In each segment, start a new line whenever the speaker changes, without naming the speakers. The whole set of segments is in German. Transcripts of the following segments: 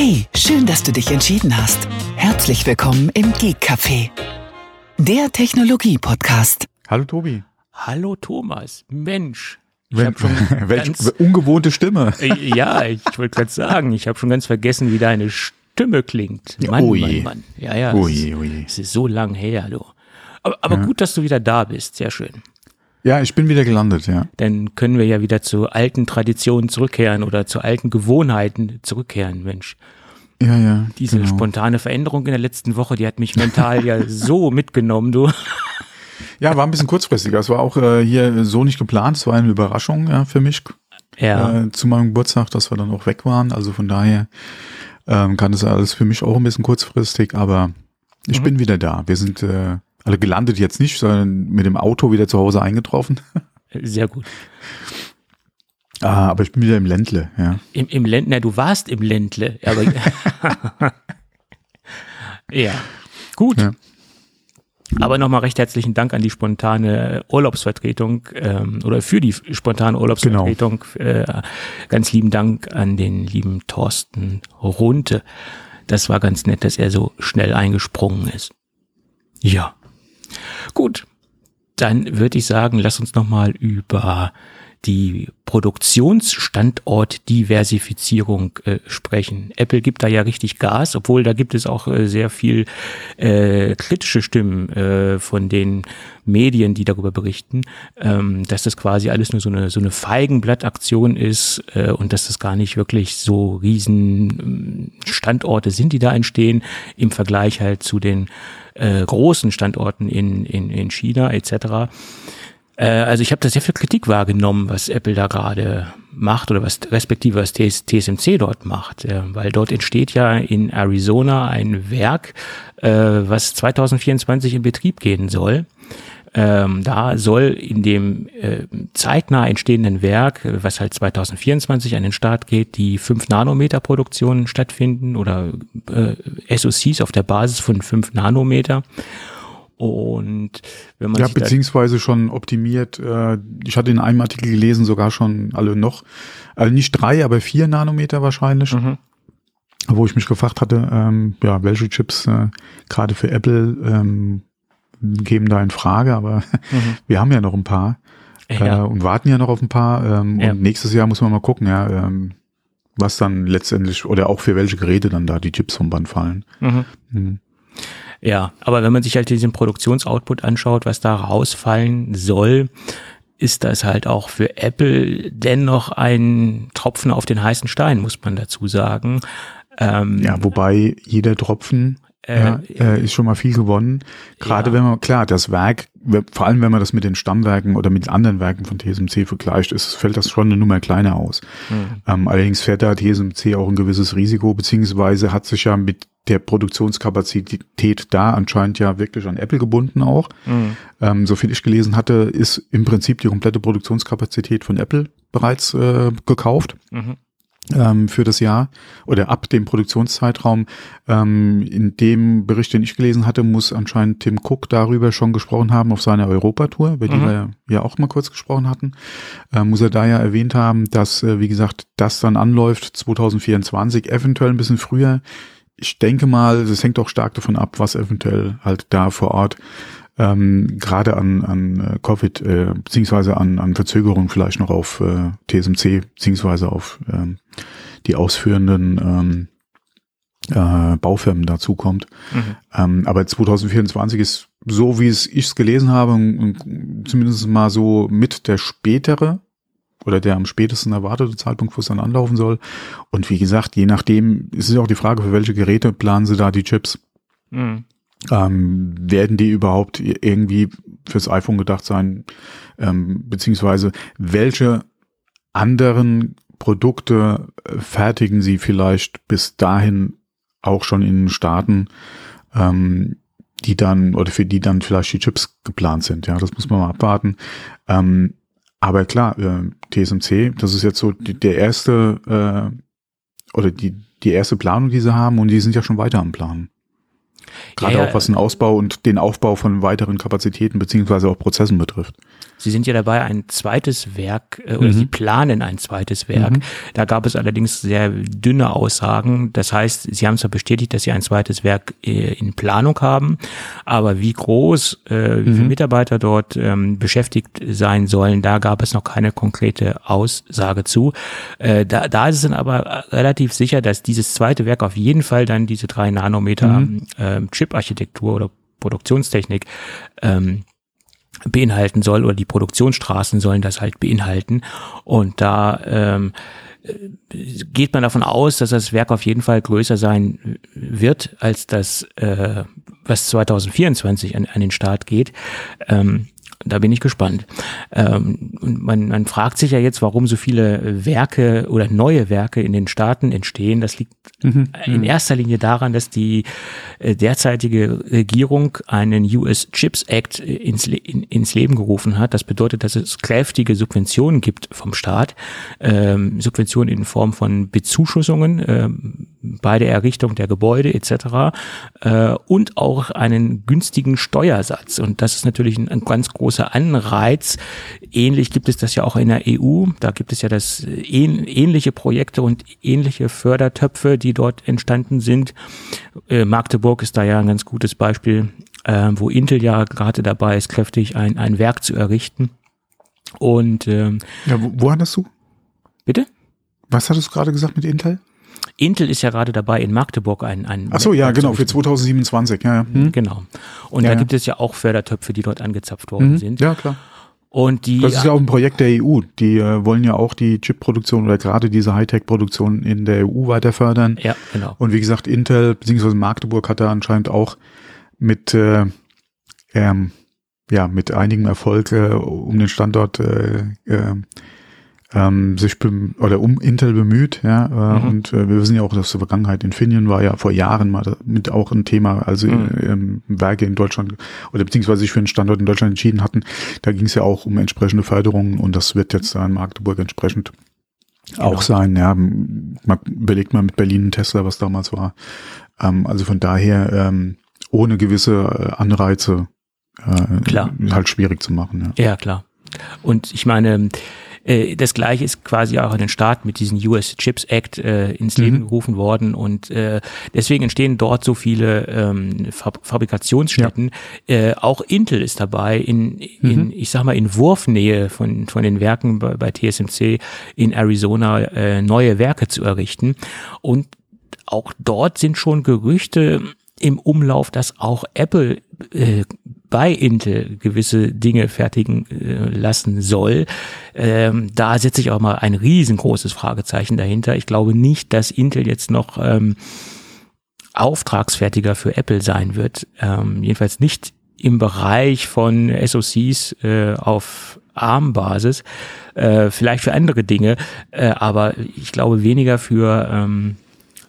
Hey, schön, dass du dich entschieden hast. Herzlich willkommen im Geek Café, der Technologie-Podcast.
Hallo Tobi.
Hallo Thomas. Mensch. Ich
Wenn, welche
ganz,
ungewohnte Stimme.
äh, ja, ich wollte gerade sagen, ich habe schon ganz vergessen, wie deine Stimme klingt. Mann,
Oh je.
Mann, Mann. Ja, ja.
Ui,
es,
ui.
es ist so lang her, du. Aber, aber gut, dass du wieder da bist. Sehr schön.
Ja, ich bin wieder gelandet, ja.
Dann können wir ja wieder zu alten Traditionen zurückkehren oder zu alten Gewohnheiten zurückkehren, Mensch.
Ja, ja.
Diese
genau.
spontane Veränderung in der letzten Woche, die hat mich mental ja so mitgenommen, du.
Ja, war ein bisschen kurzfristiger. Es war auch äh, hier so nicht geplant. Es war eine Überraschung ja, für mich
Ja.
äh, zu meinem Geburtstag, dass wir dann auch weg waren. Also von daher ähm, kann das alles für mich auch ein bisschen kurzfristig, aber ich bin wieder da. Wir sind äh, alle gelandet jetzt nicht, sondern mit dem Auto wieder zu Hause eingetroffen.
Sehr gut.
Ah, aber ich bin wieder im Ländle, ja.
Im, im Ländler, du warst im Ländle, aber ja, gut.
Ja.
Aber nochmal recht herzlichen Dank an die spontane Urlaubsvertretung ähm, oder für die spontane Urlaubsvertretung. Äh, ganz lieben Dank an den lieben Thorsten Runte. Das war ganz nett, dass er so schnell eingesprungen ist. Ja, gut. Dann würde ich sagen, lass uns nochmal über die Produktionsstandortdiversifizierung äh, sprechen. Apple gibt da ja richtig Gas, obwohl da gibt es auch äh, sehr viel äh, kritische Stimmen äh, von den Medien, die darüber berichten, ähm, dass das quasi alles nur so eine so eine Feigenblattaktion ist äh, und dass das gar nicht wirklich so riesen ähm, Standorte sind, die da entstehen im Vergleich halt zu den äh, großen Standorten in in, in China etc. Äh, also ich habe da sehr viel Kritik wahrgenommen, was Apple da gerade macht oder was respektive was TS, TSMC dort macht, weil dort entsteht ja in Arizona ein Werk, äh, was 2024 in Betrieb gehen soll. Ähm, da soll in dem äh, zeitnah entstehenden Werk, was halt 2024 an den Start geht, die 5 Nanometer Produktion stattfinden oder äh, SoCs auf der Basis von 5 Nanometer. Und wenn man
Ja, beziehungsweise schon optimiert. Äh, ich hatte in einem Artikel gelesen, sogar schon alle noch, also nicht drei, aber vier Nanometer wahrscheinlich.
Mhm.
Wo ich mich gefragt hatte, ähm, ja, welche Chips äh, gerade für Apple ähm, geben da in Frage, aber wir haben ja noch ein paar
Mhm. Ja.
äh, und warten ja noch auf ein paar. Ähm,
Ja.
Und nächstes Jahr muss man mal gucken, ja, ähm, was dann letztendlich oder auch für welche Geräte dann da die Chips vom Band fallen.
Mhm. Ja, aber wenn man sich halt diesen Produktionsoutput anschaut, was da rausfallen soll, ist das halt auch für Apple dennoch ein Tropfen auf den heißen Stein, muss man dazu sagen. Ähm,
Ja, wobei jeder Tropfen
Äh,
ja, äh, ist schon mal viel gewonnen. Gerade
Ja.
wenn man, klar, das Werk, we- vor allem wenn man das mit den Stammwerken oder mit anderen Werken von TSMC vergleicht, ist, fällt das schon eine Nummer kleiner aus.
Mhm.
Ähm, allerdings fährt da TSMC auch ein gewisses Risiko, beziehungsweise hat sich ja mit der Produktionskapazität da anscheinend ja wirklich an Apple gebunden auch.
Mhm.
Ähm, so viel ich gelesen hatte, ist im Prinzip die komplette Produktionskapazität von Apple bereits äh, gekauft
Mhm.
ähm, für das Jahr oder ab dem Produktionszeitraum. Ähm, in dem Bericht, den ich gelesen hatte, muss anscheinend Tim Cook darüber schon gesprochen haben auf seiner Europatour, über die
Mhm.
wir ja auch mal kurz gesprochen hatten. Ähm, muss er da ja erwähnt haben, dass, äh, wie gesagt, das dann anläuft 2024, eventuell ein bisschen früher. Ich denke mal, das hängt auch stark davon ab, was eventuell halt da vor Ort ähm, gerade an, an äh, Covid äh, beziehungsweise an, an Verzögerungen vielleicht noch auf äh, TSMC beziehungsweise auf ähm, die ausführenden ähm, äh, Baufirmen dazukommt.
Mhm.
Ähm, aber 2024 ist so, wie es ich es gelesen habe, zumindest mal so mit der spätere oder der am spätesten erwartete Zeitpunkt, wo es dann anlaufen soll. Und wie gesagt, je nachdem ist es auch die Frage, für welche Geräte planen sie da die Chips.
Mhm.
Ähm, werden die überhaupt irgendwie fürs iPhone gedacht sein? Ähm, beziehungsweise welche anderen Produkte äh, fertigen sie vielleicht bis dahin auch schon in Staaten, ähm, die dann oder für die dann vielleicht die Chips geplant sind? Ja, das muss man mal abwarten. Ähm, aber klar, äh, TSMC, das ist jetzt so die, der erste äh, oder die die erste Planung, die sie haben und die sind ja schon weiter am Planen. Gerade
Ja, ja.
auch was den Ausbau und den Aufbau von weiteren Kapazitäten beziehungsweise auch Prozessen betrifft.
Sie sind ja dabei, ein zweites Werk, äh, oder
Mhm.
Sie planen ein zweites Werk. Da gab es allerdings sehr dünne Aussagen. Das heißt, Sie haben zwar bestätigt, dass Sie ein zweites Werk äh, in Planung haben, aber wie groß, äh, wie viele
Mhm.
Mitarbeiter dort ähm, beschäftigt sein sollen, da gab es noch keine konkrete Aussage zu. Äh, da, da ist es dann aber relativ sicher, dass dieses zweite Werk auf jeden Fall dann diese drei Nanometer
Mhm.
ähm, Chip-Architektur oder Produktionstechnik ähm, beinhalten soll oder die Produktionsstraßen sollen das halt beinhalten. Und da ähm, äh, geht man davon aus, dass das Werk auf jeden Fall größer sein wird als das, äh, was 2024 an, an den Start geht. Ähm, da bin ich gespannt. Ähm, und man, man fragt sich ja jetzt, warum so viele Werke oder neue Werke in den Staaten entstehen. Das liegt in erster Linie daran, dass die äh, derzeitige Regierung einen US Chips Act äh, ins, in, ins Leben gerufen hat. Das bedeutet, dass es kräftige Subventionen gibt vom Staat, ähm, Subventionen in Form von Bezuschussungen ähm, bei der Errichtung der Gebäude etc. Äh, und auch einen günstigen Steuersatz. Und das ist natürlich ein, ein ganz großer Anreiz. Ähnlich gibt es das ja auch in der EU. Da gibt es ja das äh, ähn, ähnliche Projekte und ähnliche Fördertöpfe, die dort entstanden sind. Äh, Magdeburg ist da ja ein ganz gutes Beispiel, äh, wo Intel ja gerade dabei ist, kräftig ein, ein Werk zu errichten. Und ähm,
Ja, wo, wo hattest du?
bitte?
Was hattest du gerade gesagt mit Intel?
Intel ist ja gerade dabei, in Magdeburg ein, ein
Ach so, ja, genau, für
errichten.
2027, ja, ja. Hm?
Genau. Und
Ja,
da gibt es ja auch Fördertöpfe, die dort angezapft worden
Mhm.
sind.
Ja, klar.
Und die
Das ist ja auch ein Projekt der EU. Die äh, wollen ja auch die Chip-Produktion oder gerade diese Hightech-Produktion in der EU weiter fördern.
ja, genau.
Und wie gesagt, Intel bzw. Magdeburg hat da anscheinend auch mit, äh, ähm, ja, mit einigem Erfolg äh, um den Standort äh, äh, ähm, sich oder um Intel bemüht, ja, äh,
Mhm.
und äh, wir wissen ja auch, dass die Vergangenheit Infineon war ja vor Jahren mal mit auch ein Thema, also
Mhm.
ähm, Werke in Deutschland oder beziehungsweise sich für einen Standort in Deutschland entschieden hatten, da ging es ja auch um entsprechende Förderungen und das wird jetzt da in Magdeburg entsprechend
Genau.
auch sein, ja. Man überlegt mal mit Berlin ein Tesla, was damals war. Ähm, also von daher ähm, ohne gewisse äh, Anreize äh,
Klar.
halt schwierig zu machen. Ja.
Ja, klar. Und ich meine, äh, das gleiche ist quasi auch in den Staaten mit diesem US Chips Act äh, ins Leben
Mhm.
gerufen worden und äh, deswegen entstehen dort so viele ähm, Fab Fabrikationsstätten. Äh, auch Intel ist dabei in, in
Mhm.
ich sag mal, in Wurfnähe von, von den Werken bei, bei TSMC in Arizona äh, neue Werke zu errichten. Und auch dort sind schon Gerüchte im Umlauf, dass auch Apple äh, bei Intel gewisse Dinge fertigen äh, lassen soll. Ähm, da setze ich auch mal ein riesengroßes Fragezeichen dahinter. Ich glaube nicht, dass Intel jetzt noch ähm, Auftragsfertiger für Apple sein wird. Ähm, jedenfalls nicht im Bereich von SoCs äh, auf ARM-Basis, äh, vielleicht für andere Dinge, äh, aber ich glaube weniger für, ähm,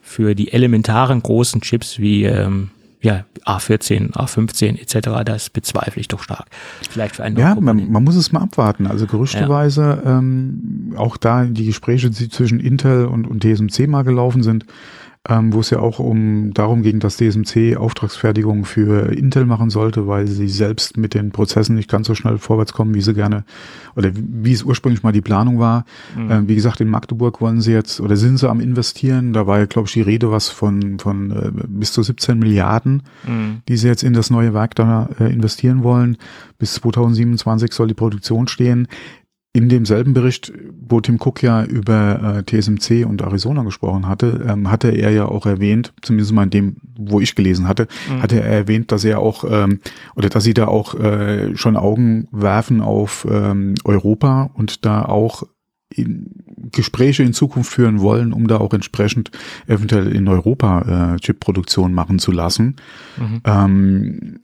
für die elementaren großen Chips wie ähm, ja, A14, A15 etc., das bezweifle ich doch stark. Vielleicht für andere
Ja, man, man muss es mal abwarten. Also gerüchteweise ähm, auch da die Gespräche, die zwischen Intel und, und TSMC mal gelaufen sind, ähm, wo es ja auch um darum ging, dass TSMC Auftragsfertigung für Intel machen sollte, weil sie selbst mit den Prozessen nicht ganz so schnell vorwärts kommen, wie sie gerne oder wie, es ursprünglich mal die Planung war. Ähm, wie gesagt, in Magdeburg wollen sie jetzt oder sind sie am investieren. Da war ja, glaube ich, die Rede was von, von äh, bis zu 17 Milliarden
Mhm.
die sie jetzt in das neue Werk da äh, investieren wollen. Bis 2027 soll die Produktion stehen. In demselben Bericht, wo Tim Cook ja über äh, TSMC und Arizona gesprochen hatte, ähm, hatte er ja auch erwähnt, zumindest mal in dem, wo ich gelesen hatte, hatte er erwähnt, dass er auch ähm, oder dass sie da auch äh, schon Augen werfen auf ähm, Europa und da auch in Gespräche in Zukunft führen wollen, um da auch entsprechend eventuell in Europa äh, Chip-Produktion machen zu lassen.
Mhm.
Ähm,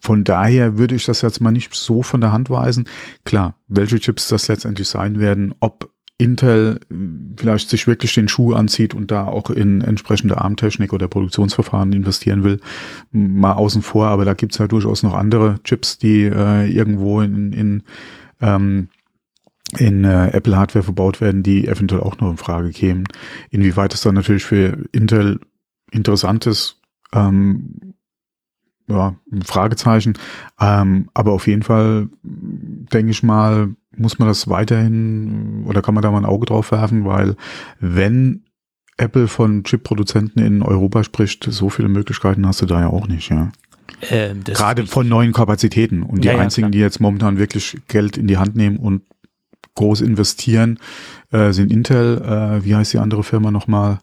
von daher würde ich das jetzt mal nicht so von der Hand weisen. Klar, welche Chips das letztendlich sein werden, ob Intel äh, vielleicht sich wirklich den Schuh anzieht und da auch in entsprechende ARM-Technik oder Produktionsverfahren investieren will, mal außen vor, aber da gibt's ja durchaus noch andere Chips, die äh, irgendwo in, in ähm, in äh, Apple Hardware verbaut werden, die eventuell auch noch in Frage kämen. Inwieweit es dann natürlich für Intel interessant ist, ähm, ja, ein Fragezeichen. Ähm, aber auf jeden Fall, denke ich mal, muss man das weiterhin oder kann man da mal ein Auge drauf werfen, weil wenn Apple von Chip-Produzenten in Europa spricht, so viele Möglichkeiten hast du da ja auch nicht, ja. Ähm, Gerade von neuen Kapazitäten. Und die ja, einzigen, ja, die jetzt momentan wirklich Geld in die Hand nehmen und groß investieren, äh, sind Intel, äh, wie heißt die andere Firma nochmal?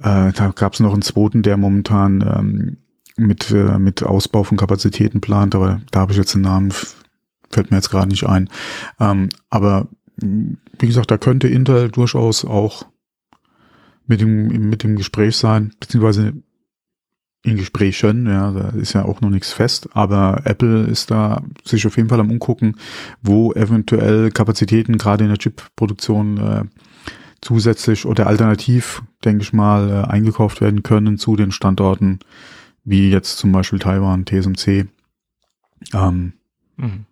Äh, da gab es noch einen zweiten, der momentan ähm, mit, äh, mit Ausbau von Kapazitäten plant, aber da habe ich jetzt den Namen, fällt mir jetzt gerade nicht ein. Ähm, aber wie gesagt, da könnte Intel durchaus auch mit dem, mit dem Gespräch sein, beziehungsweise in Gesprächen, ja, da ist ja auch noch nichts fest, aber Apple ist da sich auf jeden Fall am umgucken, wo eventuell Kapazitäten gerade in der Chip-Produktion äh, zusätzlich oder alternativ, denke ich mal, äh, eingekauft werden können zu den Standorten, wie jetzt zum Beispiel Taiwan, TSMC. Ähm, mhm.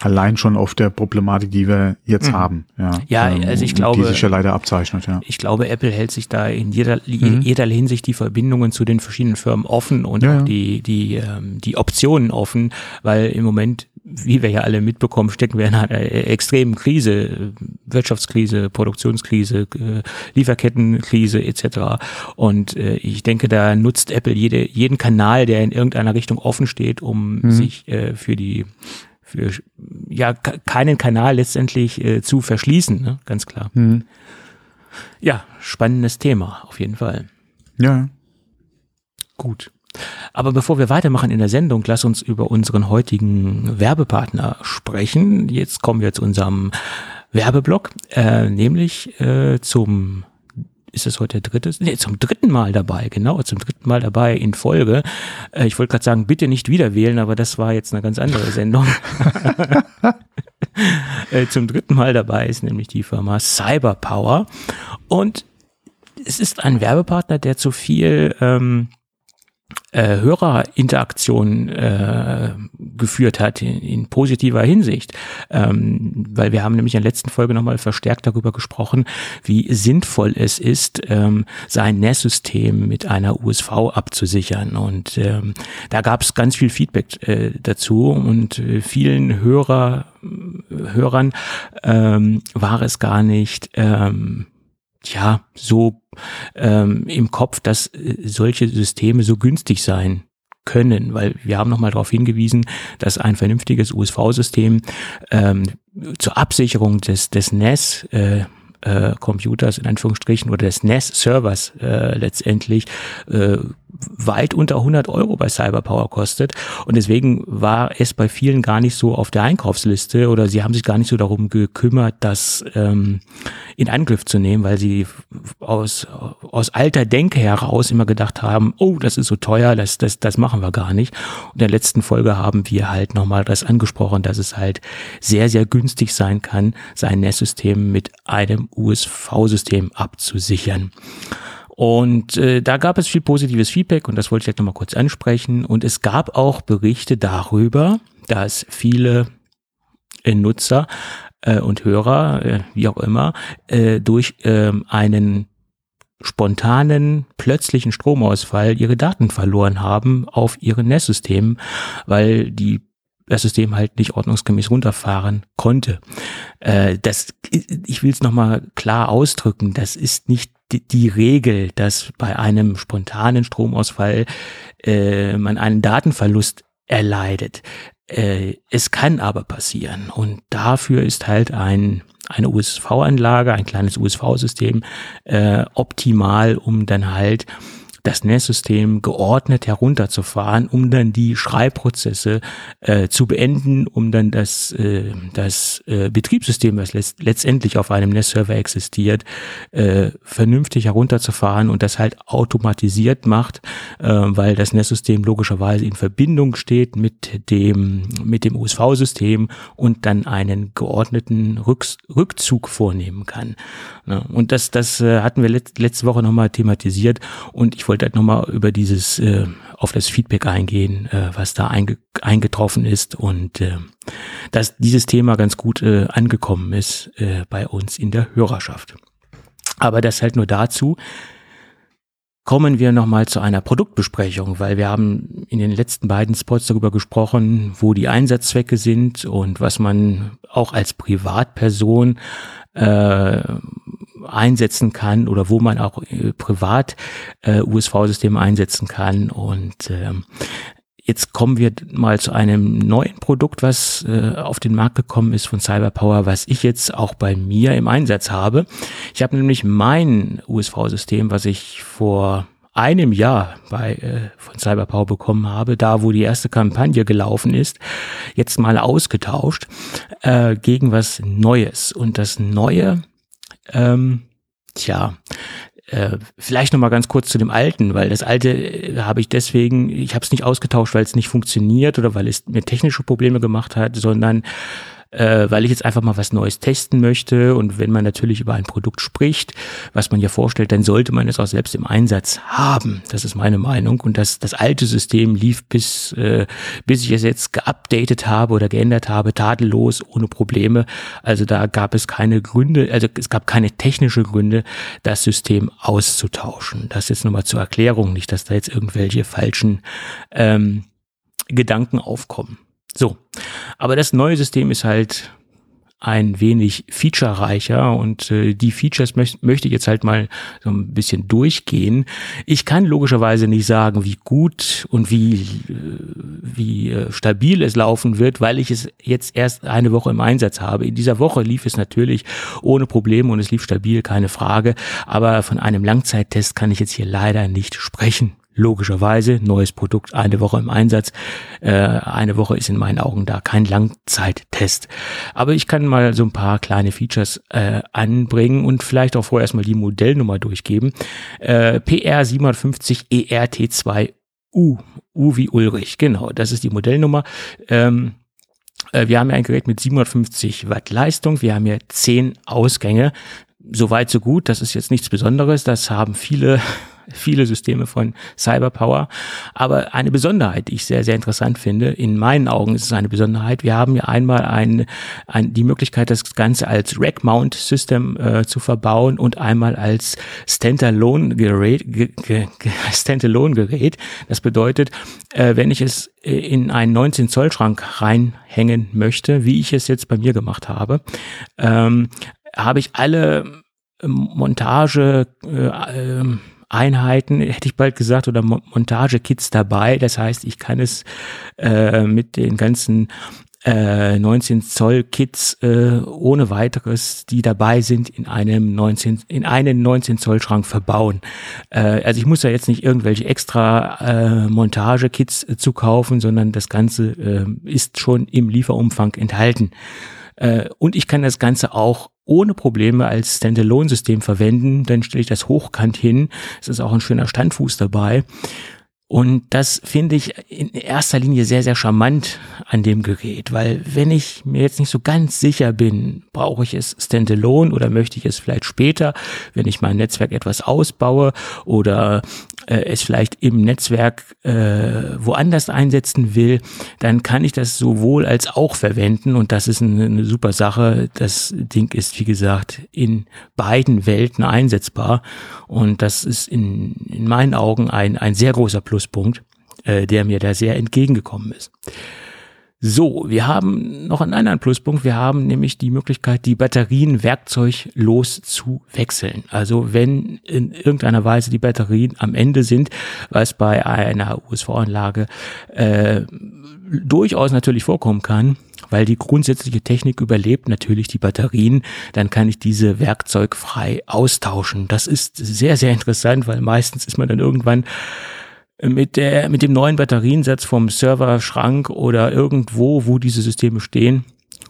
Allein schon auf der Problematik, die wir jetzt mhm. haben. Ja,
ja ähm, also ich glaube.
Die sich ja leider abzeichnet, ja.
Ich glaube, Apple hält sich da in jeder, mhm. jeder Hinsicht die Verbindungen zu den verschiedenen Firmen offen und ja, auch die, die, ähm, die Optionen offen, weil im Moment wie wir ja alle mitbekommen, stecken wir in einer extremen Krise, Wirtschaftskrise, Produktionskrise, äh, Lieferkettenkrise etc. Und äh, ich denke, da nutzt Apple jede, jeden Kanal, der in irgendeiner Richtung offen steht, um mhm. sich äh, für die für ja keinen Kanal letztendlich äh, zu verschließen, ne? ganz klar. Mhm. Ja, spannendes Thema auf jeden Fall.
Ja.
Gut. Aber bevor wir weitermachen in der Sendung, lass uns über unseren heutigen Werbepartner sprechen. Jetzt kommen wir zu unserem Werbeblock, äh, nämlich äh, zum ist es heute der dritte? Nee, zum dritten Mal dabei, genau, zum dritten Mal dabei in Folge. Äh, ich wollte gerade sagen, bitte nicht wieder wählen, aber das war jetzt eine ganz andere Sendung. äh, zum dritten Mal dabei ist nämlich die Firma Cyberpower. Und es ist ein Werbepartner, der zu viel ähm, äh, Hörerinteraktion äh, geführt hat in, in positiver Hinsicht, ähm, weil wir haben nämlich in der letzten Folge nochmal verstärkt darüber gesprochen, wie sinnvoll es ist, ähm, sein NAS-System mit einer USV abzusichern. Und ähm, da gab es ganz viel Feedback äh, dazu. Und äh, vielen Hörer Hörern ähm, war es gar nicht ähm, ja, so ähm, im Kopf, dass äh, solche Systeme so günstig sein können, weil wir haben nochmal darauf hingewiesen, dass ein vernünftiges USV-System ähm, zur Absicherung des, des NAS äh, äh, Computers in Anführungsstrichen oder des NAS-Servers äh, letztendlich äh, weit unter 100 Euro bei Cyberpower kostet. Und deswegen war es bei vielen gar nicht so auf der Einkaufsliste oder sie haben sich gar nicht so darum gekümmert, das ähm, in Angriff zu nehmen, weil sie aus, aus alter Denke heraus immer gedacht haben, oh, das ist so teuer, das, das, das machen wir gar nicht. Und in der letzten Folge haben wir halt nochmal das angesprochen, dass es halt sehr, sehr günstig sein kann, sein NAS-System mit einem USV-System abzusichern. Und äh, da gab es viel positives Feedback und das wollte ich jetzt nochmal kurz ansprechen. Und es gab auch Berichte darüber, dass viele äh, Nutzer äh, und Hörer, äh, wie auch immer, äh, durch äh, einen spontanen, plötzlichen Stromausfall ihre Daten verloren haben auf ihren NES-Systemen, weil die das System halt nicht ordnungsgemäß runterfahren konnte. Äh, das, ich will es nochmal klar ausdrücken, das ist nicht die, die Regel, dass bei einem spontanen Stromausfall äh, man einen Datenverlust erleidet. Äh, es kann aber passieren und dafür ist halt ein eine USV-Anlage, ein kleines USV-System äh, optimal, um dann halt das NAS-System geordnet herunterzufahren, um dann die Schreibprozesse äh, zu beenden, um dann das, äh, das äh, Betriebssystem, was letztendlich auf einem NAS-Server existiert, äh, vernünftig herunterzufahren und das halt automatisiert macht, äh, weil das NAS-System logischerweise in Verbindung steht mit dem, mit dem USV-System und dann einen geordneten Rücks Rückzug vornehmen kann. Ja, und das, das äh, hatten wir let letzte Woche nochmal thematisiert und ich wollte halt nochmal über dieses, äh, auf das Feedback eingehen, äh, was da einge eingetroffen ist und äh, dass dieses Thema ganz gut äh, angekommen ist äh, bei uns in der Hörerschaft. Aber das halt nur dazu. kommen wir nochmal zu einer Produktbesprechung, weil wir haben in den letzten beiden Spots darüber gesprochen, wo die Einsatzzwecke sind und was man auch als Privatperson äh, einsetzen kann oder wo man auch äh, privat äh, USV-Systeme einsetzen kann. Und ähm, Jetzt kommen wir mal zu einem neuen Produkt, was äh, auf den Markt gekommen ist von Cyberpower, was ich jetzt auch bei mir im Einsatz habe. Ich habe nämlich mein USV-System, was ich vor einem Jahr bei äh, von Cyberpower bekommen habe, da wo die erste Kampagne gelaufen ist, jetzt mal ausgetauscht äh, gegen was Neues. Und das Neue, ähm, tja, äh, vielleicht noch mal ganz kurz zu dem alten, weil das alte äh, habe ich deswegen, ich habe es nicht ausgetauscht, weil es nicht funktioniert oder weil es mir technische Probleme gemacht hat, sondern äh, weil ich jetzt einfach mal was Neues testen möchte. Und wenn man natürlich über ein Produkt spricht, was man ja vorstellt, dann sollte man es auch selbst im Einsatz haben. Das ist meine Meinung. Und das, das alte System lief bis, äh, bis ich es jetzt geupdatet habe oder geändert habe, tadellos, ohne Probleme. Also da gab es keine Gründe, also es gab keine technische Gründe, das System auszutauschen. Das jetzt nochmal zur Erklärung, nicht, dass da jetzt irgendwelche falschen ähm, Gedanken aufkommen. So, aber das neue System ist halt ein wenig featurereicher und äh, die Features möcht, möchte ich jetzt halt mal so ein bisschen durchgehen. Ich kann logischerweise nicht sagen, wie gut und wie, äh, wie äh, stabil es laufen wird, weil ich es jetzt erst eine Woche im Einsatz habe. In dieser Woche lief es natürlich ohne Probleme und es lief stabil, keine Frage. Aber von einem Langzeittest kann ich jetzt hier leider nicht sprechen logischerweise neues Produkt, eine Woche im Einsatz. Äh, eine Woche ist in meinen Augen da kein Langzeittest. Aber ich kann mal so ein paar kleine Features äh, anbringen und vielleicht auch vorerst mal die Modellnummer durchgeben. Äh, PR 750 ERT2U. U wie Ulrich, genau, das ist die Modellnummer. Ähm, äh, wir haben ja ein Gerät mit 750 Watt Leistung. Wir haben hier 10 Ausgänge. Soweit so gut. Das ist jetzt nichts Besonderes. Das haben viele viele Systeme von Cyberpower. Aber eine Besonderheit, die ich sehr, sehr interessant finde, in meinen Augen ist es eine Besonderheit. Wir haben ja einmal ein, ein, die Möglichkeit, das Ganze als Rack-Mount-System äh, zu verbauen und einmal als Standalone-Gerät. Standalone-Gerät. Das bedeutet, äh, wenn ich es in einen 19 Zoll Schrank reinhängen möchte, wie ich es jetzt bei mir gemacht habe, ähm, habe ich alle Montage äh, äh, Einheiten, hätte ich bald gesagt, oder Montage-Kits dabei. Das heißt, ich kann es äh, mit den ganzen äh, 19 Zoll Kits äh, ohne weiteres, die dabei sind, in einem 19 in einen 19 Zoll Schrank verbauen. Äh, also ich muss da jetzt nicht irgendwelche extra äh, Montage Kits äh, zu kaufen, sondern das Ganze äh, ist schon im Lieferumfang enthalten. Äh, und ich kann das Ganze auch ohne Probleme als Standalone-System verwenden. Dann stelle ich das hochkant hin. Es ist auch ein schöner Standfuß dabei. Und das finde ich in erster Linie sehr, sehr charmant an dem Gerät, weil wenn ich mir jetzt nicht so ganz sicher bin, brauche ich es standalone oder möchte ich es vielleicht später, wenn ich mein Netzwerk etwas ausbaue oder äh, es vielleicht im Netzwerk äh, woanders einsetzen will, dann kann ich das sowohl als auch verwenden. Und das ist eine, eine super Sache. Das Ding ist, wie gesagt, in beiden Welten einsetzbar. Und das ist in, in meinen Augen ein, ein sehr großer Pluspunkt, äh, der mir da sehr entgegengekommen ist. So, wir haben noch einen anderen Pluspunkt. Wir haben nämlich die Möglichkeit, die Batterien werkzeuglos zu wechseln. Also wenn in irgendeiner Weise die Batterien am Ende sind, was bei einer USV-Anlage äh, durchaus natürlich vorkommen kann, weil die grundsätzliche Technik überlebt natürlich die Batterien, dann kann ich diese werkzeugfrei austauschen. Das ist sehr, sehr interessant, weil meistens ist man dann irgendwann mit der, mit dem neuen Batteriensatz vom Serverschrank oder irgendwo, wo diese Systeme stehen.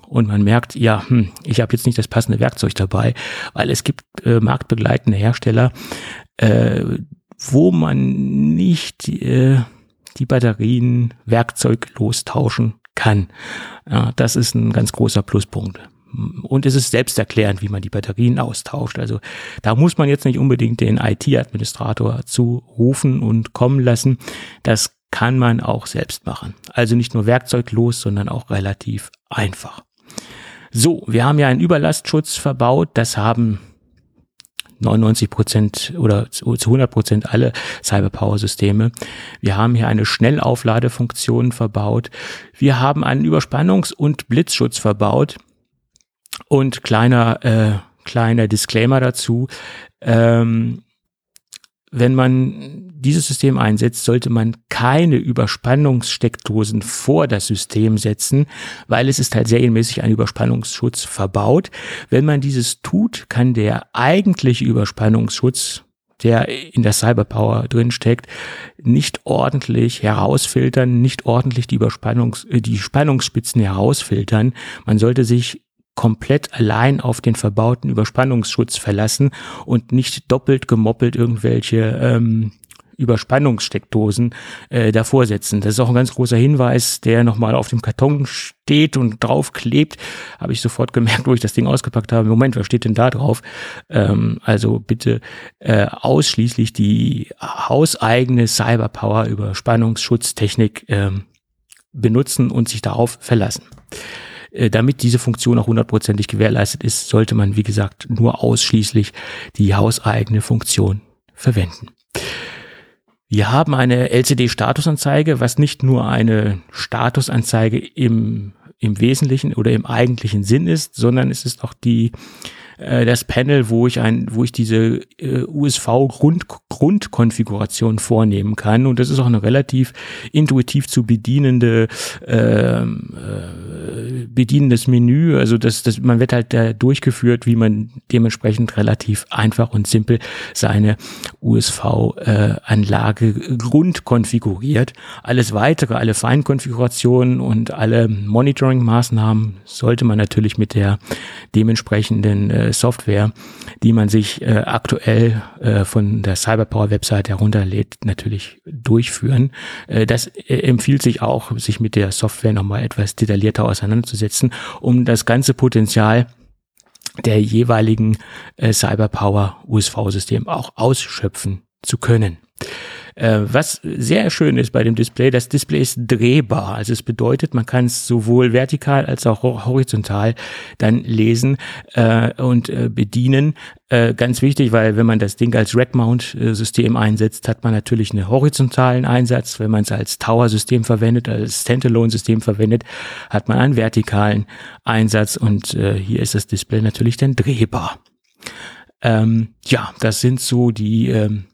Und man merkt, ja, hm, ich habe jetzt nicht das passende Werkzeug dabei, weil es gibt äh, marktbegleitende Hersteller, äh, wo man nicht äh, die Batterien werkzeuglos tauschen kann. Ja, das ist ein ganz großer Pluspunkt. Und es ist selbsterklärend, wie man die Batterien austauscht. Also da muss man jetzt nicht unbedingt den IT-Administrator zurufen und kommen lassen. Das kann man auch selbst machen. Also nicht nur werkzeuglos, sondern auch relativ einfach. So, wir haben ja einen Überlastschutz verbaut. Das haben 99 Prozent oder zu 100 Prozent alle Cyberpower-Systeme. Wir haben hier eine Schnellaufladefunktion verbaut. Wir haben einen Überspannungs- und Blitzschutz verbaut. Und kleiner, äh, kleiner Disclaimer dazu. Ähm, wenn man dieses System einsetzt, sollte man keine Überspannungssteckdosen vor das System setzen, weil es ist halt serienmäßig ein Überspannungsschutz verbaut. Wenn man dieses tut, kann der eigentliche Überspannungsschutz der in der Cyberpower drin steckt, nicht ordentlich herausfiltern, nicht ordentlich die Überspannungs, äh, die Spannungsspitzen herausfiltern. Man sollte sich komplett allein auf den verbauten Überspannungsschutz verlassen und nicht doppelt gemoppelt irgendwelche ähm, Überspannungssteckdosen äh, davor setzen. Das ist auch ein ganz großer Hinweis, der nochmal auf dem Karton steht und drauf klebt. Habe ich sofort gemerkt, wo ich das Ding ausgepackt habe. Moment, was steht denn da drauf? Ähm, also bitte äh, ausschließlich die hauseigene Cyberpower Überspannungsschutztechnik ähm, benutzen und sich darauf verlassen. Äh, damit diese Funktion auch hundertprozentig gewährleistet ist, sollte man, wie gesagt, nur ausschließlich die hauseigene Funktion verwenden. Wir haben eine LCD-Statusanzeige, was nicht nur eine Statusanzeige im, im Wesentlichen oder im eigentlichen Sinn ist, sondern es ist auch die äh, das Panel, wo ich ein, wo ich diese äh, USV Grund, Grundkonfiguration vornehmen kann. Und das ist auch eine relativ intuitiv zu bedienende ähm, äh, bedienendes Menü. Also das, das, man wird halt da durchgeführt, wie man dementsprechend relativ einfach und simpel seine USV-Anlage äh, grundkonfiguriert. Alles weitere, alle Feinkonfigurationen und alle Monitoring-Maßnahmen sollte man natürlich mit der dementsprechenden äh, Software, die man sich äh, aktuell äh, von der Cyberpower-Website herunterlädt, natürlich durchführen. Äh, das äh, empfiehlt sich auch, sich mit der Software nochmal etwas detaillierter auseinanderzusetzen, um das ganze Potenzial der jeweiligen äh, Cyberpower USV-System auch ausschöpfen zu können. Äh, was sehr schön ist bei dem Display, das Display ist drehbar. Also es bedeutet, man kann es sowohl vertikal als auch horizontal dann lesen äh, und äh, bedienen. Äh, ganz wichtig, weil wenn man das Ding als Rack-Mount-System einsetzt, hat man natürlich einen horizontalen Einsatz. Wenn man es als Tower-System verwendet, als Standalone-System verwendet, hat man einen vertikalen Einsatz und äh, hier ist das Display natürlich dann drehbar. Ähm, ja, das sind so die ähm,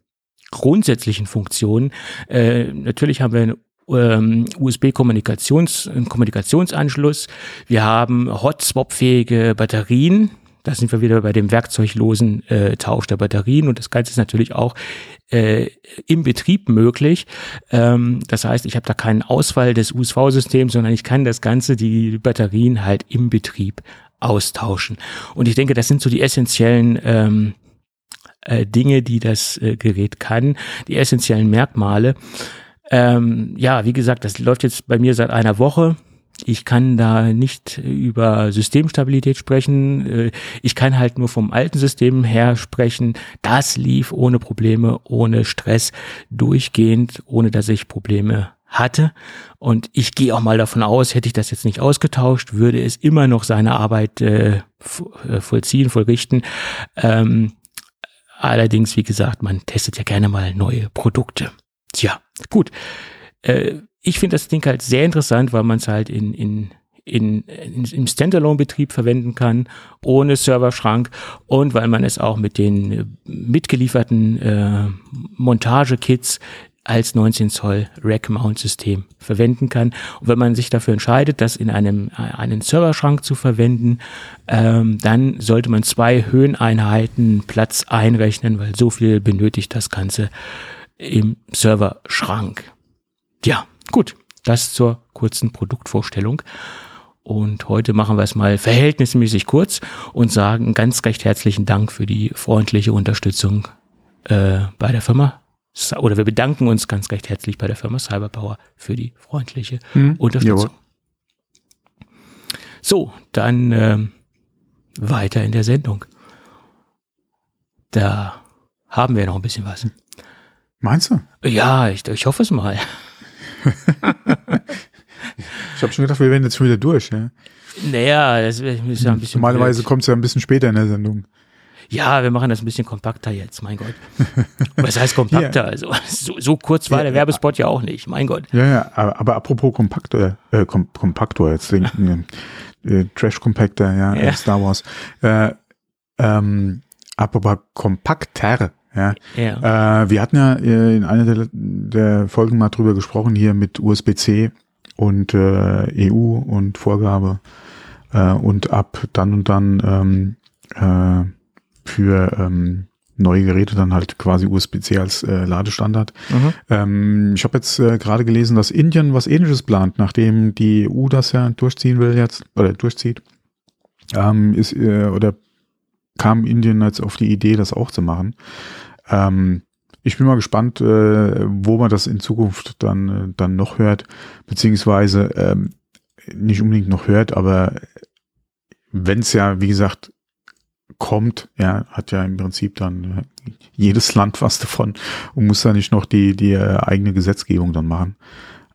grundsätzlichen Funktionen. Äh, natürlich haben wir einen ähm, USB-Kommunikations. Wir haben Hot-Swap-fähige Batterien. Da sind wir wieder bei dem werkzeuglosen äh, Tausch der Batterien und das Ganze ist natürlich auch äh, im Betrieb möglich. Ähm, das heißt, ich habe da keinen Ausfall des USV-Systems, sondern ich kann das Ganze, die Batterien halt im Betrieb austauschen. Und ich denke, das sind so die essentiellen ähm, äh, Dinge, die das äh, Gerät kann, die essentiellen Merkmale. Ähm, ja, wie gesagt, das läuft jetzt bei mir seit einer Woche. Ich kann da nicht über Systemstabilität sprechen. Äh, ich kann halt nur vom alten System her sprechen. Das lief ohne Probleme, ohne Stress, durchgehend, ohne dass ich Probleme hatte. Und ich gehe auch mal davon aus, hätte ich das jetzt nicht ausgetauscht, würde es immer noch seine Arbeit äh, äh vollziehen, vollrichten. Ähm, Allerdings, wie gesagt, man testet ja gerne mal neue Produkte. Tja, gut. Äh, ich finde das Ding halt sehr interessant, weil man es halt in, in, in, in, im Standalone-Betrieb verwenden kann, ohne Serverschrank und weil man es auch mit den mitgelieferten äh, Montage-Kits als 19 Zoll Rack-Mount-System verwenden kann. Und wenn man sich dafür entscheidet, das in einem äh, einen Serverschrank zu verwenden, ähm, dann sollte man zwei Höheneinheiten Platz einrechnen, weil so viel benötigt das Ganze im Serverschrank. Ja, gut, das zur kurzen Produktvorstellung. Und heute machen wir es mal verhältnismäßig kurz und sagen ganz recht herzlichen Dank für die freundliche Unterstützung äh, bei der Firma oder wir bedanken uns ganz recht herzlich bei der Firma Cyberpower für die freundliche hm, Unterstützung. Jawohl. So, dann ähm, weiter in der Sendung. Da haben wir noch ein bisschen was.
Meinst du?
Ja, ich, ich hoffe es mal.
ich habe schon gedacht, wir werden jetzt schon wieder durch. Ja?
Naja, das ist ja ein bisschen.
Normalerweise kommt es ja ein bisschen später in der Sendung.
Ja, wir machen das ein bisschen kompakter jetzt, mein Gott. Was heißt kompakter? Ja. Also so, so kurz war ja, der Werbespot ja auch nicht, mein Gott.
Ja, ja, aber, aber apropos Kompaktor, äh, Kom Kompaktor, jetzt denken, äh, Trash Compactor, ja, ja. Star Wars. Äh, ähm, apropos kompakter, ja. ja. Äh, wir hatten ja äh, in einer der, der Folgen mal drüber gesprochen hier mit USB-C und äh, EU und Vorgabe äh, und ab dann und dann ähm, äh, für ähm, neue Geräte dann halt quasi USB-C als äh, Ladestandard. Mhm. Ähm, ich habe jetzt äh, gerade gelesen, dass Indien was ähnliches plant, nachdem die EU das ja durchziehen will jetzt oder durchzieht. Ähm, ist äh, oder kam Indien jetzt auf die Idee, das auch zu machen. Ähm, ich bin mal gespannt, äh, wo man das in Zukunft dann, äh, dann noch hört, beziehungsweise ähm, nicht unbedingt noch hört, aber wenn es ja, wie gesagt, kommt, ja, hat ja im Prinzip dann äh, jedes Land was davon und muss da nicht noch die, die äh, eigene Gesetzgebung dann machen.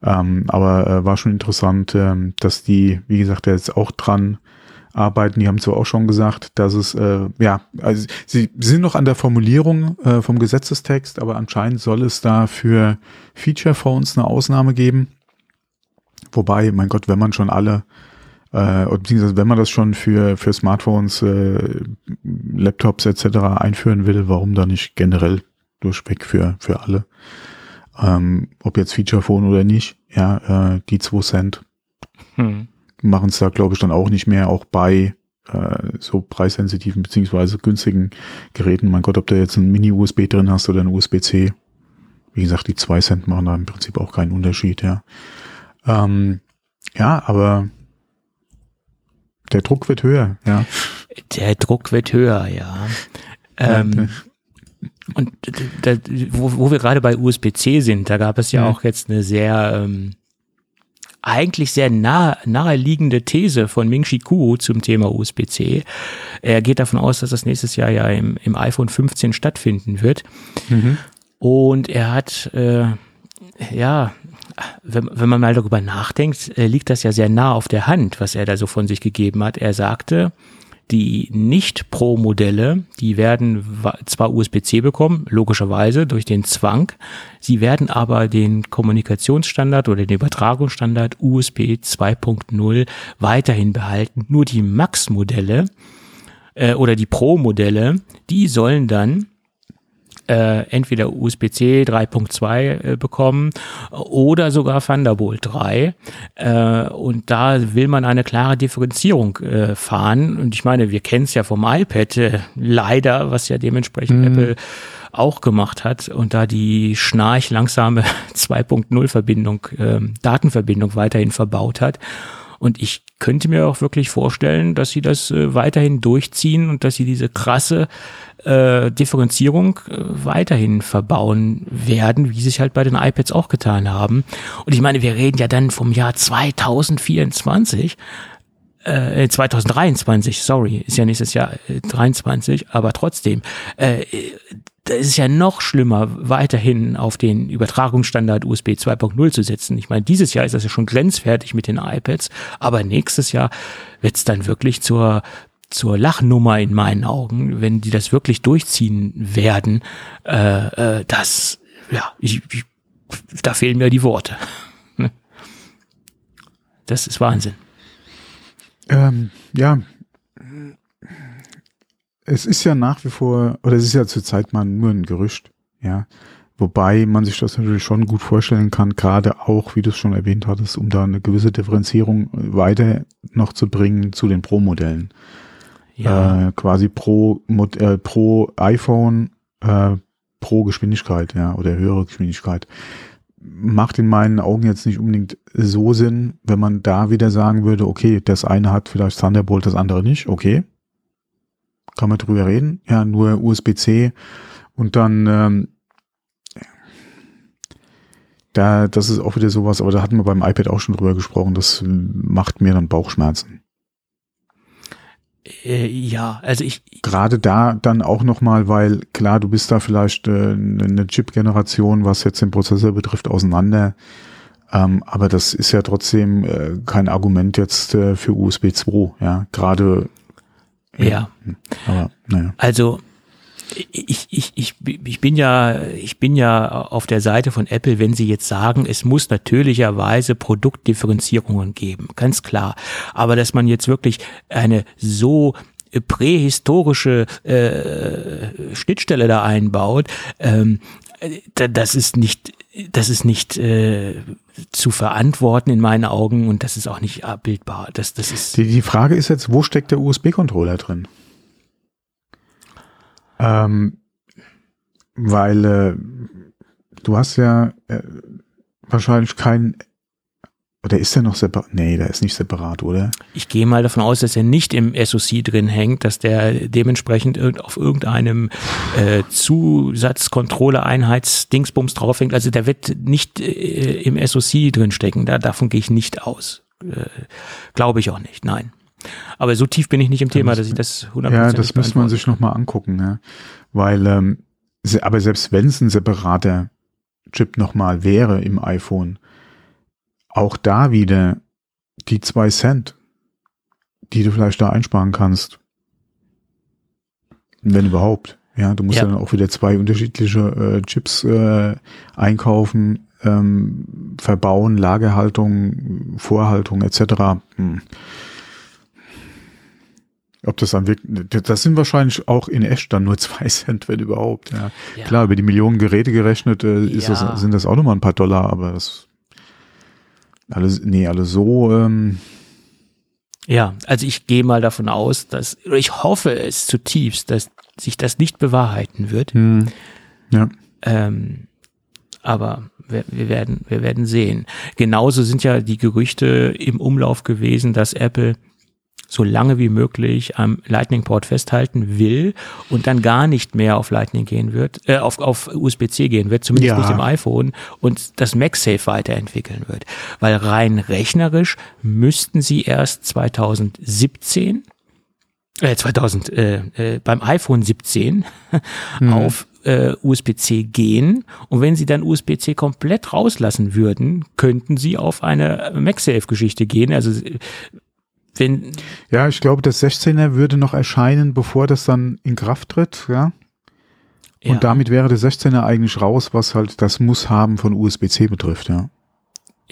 Ähm, aber äh, war schon interessant, ähm, dass die, wie gesagt, jetzt auch dran arbeiten. Die haben zwar auch schon gesagt, dass es, äh, ja, also sie sind noch an der Formulierung äh, vom Gesetzestext, aber anscheinend soll es da für Feature Phones eine Ausnahme geben. Wobei, mein Gott, wenn man schon alle äh, beziehungsweise wenn man das schon für, für Smartphones, äh, Laptops etc. einführen will, warum dann nicht generell durchweg für, für alle? Ähm, ob jetzt Feature Phone oder nicht, ja, äh, die 2 Cent hm. machen es da, glaube ich, dann auch nicht mehr, auch bei äh, so preissensitiven beziehungsweise günstigen Geräten. Mein Gott, ob du jetzt ein Mini-USB drin hast oder ein USB-C, wie gesagt, die 2 Cent machen da im Prinzip auch keinen Unterschied, ja. Ähm, ja, aber der Druck wird höher, ja.
Der Druck wird höher, ja. Ähm, und da, wo, wo wir gerade bei USB-C sind, da gab es ja, ja, auch jetzt eine sehr ähm, eigentlich sehr nah, naheliegende These von Ming-Chi Kuo zum Thema USB-C. Er geht davon aus, dass das nächstes Jahr ja im, im iPhone 15 stattfinden wird. Mhm. Und er hat äh, ja wenn, wenn man mal darüber nachdenkt, äh, liegt das ja sehr nah auf der Hand, was er da so von sich gegeben hat. Er sagte, die Nicht-Pro-Modelle, die werden zwar USB-C bekommen, logischerweise durch den Zwang, sie werden aber den Kommunikationsstandard oder den Übertragungsstandard USB 2.0 weiterhin behalten. Nur die Max-Modelle äh, oder die Pro-Modelle, die sollen dann äh, entweder USB-C 3.2 äh, bekommen oder sogar Thunderbolt 3. Äh, und da will man eine klare Differenzierung äh, fahren. Und ich meine, wir kennen es ja vom iPad äh, leider, was ja dementsprechend mhm. Apple auch gemacht hat und da die schnarch langsame 2.0 Verbindung, äh, Datenverbindung weiterhin verbaut hat. Und ich könnte mir auch wirklich vorstellen, dass sie das äh, weiterhin durchziehen und dass sie diese krasse äh, Differenzierung äh, weiterhin verbauen werden, wie sie es halt bei den iPads auch getan haben. Und ich meine, wir reden ja dann vom Jahr 2024 äh, 2023, sorry, ist ja nächstes Jahr äh, 23, aber trotzdem, äh, da ist es ja noch schlimmer, weiterhin auf den Übertragungsstandard USB 2.0 zu setzen. Ich meine, dieses Jahr ist das ja schon grenzfertig mit den iPads, aber nächstes Jahr wird es dann wirklich zur zur Lachnummer in meinen Augen, wenn die das wirklich durchziehen werden, äh, äh, das, ja, ich, ich, da fehlen mir die Worte. Das ist Wahnsinn.
Ähm, ja, es ist ja nach wie vor, oder es ist ja zurzeit mal nur ein Gerücht, ja. Wobei man sich das natürlich schon gut vorstellen kann, gerade auch, wie du es schon erwähnt hattest, um da eine gewisse Differenzierung weiter noch zu bringen zu den Pro-Modellen ja. äh, quasi pro, äh, pro iPhone äh, pro Geschwindigkeit, ja, oder höhere Geschwindigkeit. Macht in meinen Augen jetzt nicht unbedingt so Sinn, wenn man da wieder sagen würde, okay, das eine hat vielleicht Thunderbolt, das andere nicht, okay. Kann man drüber reden, ja, nur USB-C und dann ähm, da, das ist auch wieder sowas, aber da hatten wir beim iPad auch schon drüber gesprochen, das macht mir dann Bauchschmerzen.
Äh, ja, also ich.
Gerade da dann auch nochmal, weil klar, du bist da vielleicht äh, eine Chip-Generation, was jetzt den Prozessor betrifft, auseinander. Ähm, aber das ist ja trotzdem äh, kein Argument jetzt äh, für USB 2, ja. Gerade
Ja.
Aber naja.
Also ich, ich, ich, ich bin ja, ich bin ja auf der Seite von Apple, wenn sie jetzt sagen, es muss natürlicherweise Produktdifferenzierungen geben, ganz klar. Aber dass man jetzt wirklich eine so prähistorische äh, Schnittstelle da einbaut, ähm, das ist nicht, das ist nicht äh, zu verantworten in meinen Augen und das ist auch nicht abbildbar. Das, das ist
die, die Frage ist jetzt, wo steckt der USB-Controller drin? Ähm, weil äh, du hast ja äh, wahrscheinlich kein oder ist der noch separat? Nee, der ist nicht separat, oder?
Ich gehe mal davon aus, dass er nicht im SoC drin hängt, dass der dementsprechend auf irgendeinem äh, Zusatzcontroller-Einheits-Dingsbums draufhängt. Also der wird nicht äh, im SoC drin stecken. Da, davon gehe ich nicht aus. Äh, Glaube ich auch nicht, nein. Aber so tief bin ich nicht im Thema, dass ich das
100% Ja, das müsste man sich nochmal angucken, ja. Weil, ähm, aber selbst wenn es ein separater Chip nochmal wäre im iPhone, auch da wieder die zwei Cent, die du vielleicht da einsparen kannst. Wenn überhaupt. Ja, du musst ja. dann auch wieder zwei unterschiedliche äh, Chips äh, einkaufen, ähm, verbauen, Lagerhaltung, Vorhaltung etc. Hm. Ob das dann wirklich, das sind wahrscheinlich auch in echt dann nur zwei Cent, wenn überhaupt. Ja. ja. Klar, über die Millionen Geräte gerechnet äh, ist ja. das, sind das auch nochmal ein paar Dollar, aber das alles, nee, alles so. Ähm
ja, also ich gehe mal davon aus, dass, oder ich hoffe es zutiefst, dass sich das nicht bewahrheiten wird. Hm. Ja. Ähm, aber wir, wir, werden, wir werden sehen. Genauso sind ja die Gerüchte im Umlauf gewesen, dass Apple so lange wie möglich am Lightning Port festhalten will und dann gar nicht mehr auf Lightning gehen wird, äh, auf, auf USB-C gehen wird, zumindest ja. nicht im iPhone und das MagSafe weiterentwickeln wird. Weil rein rechnerisch müssten sie erst 2017 äh, 2000 äh, äh, beim iPhone 17 mhm. auf äh, USB-C gehen und wenn sie dann USB-C komplett rauslassen würden, könnten sie auf eine MagSafe-Geschichte gehen. Also wenn
ja, ich glaube, das 16er würde noch erscheinen, bevor das dann in Kraft tritt, ja. Und ja. damit wäre der 16er eigentlich raus, was halt das Muss-Haben von USB-C betrifft, ja.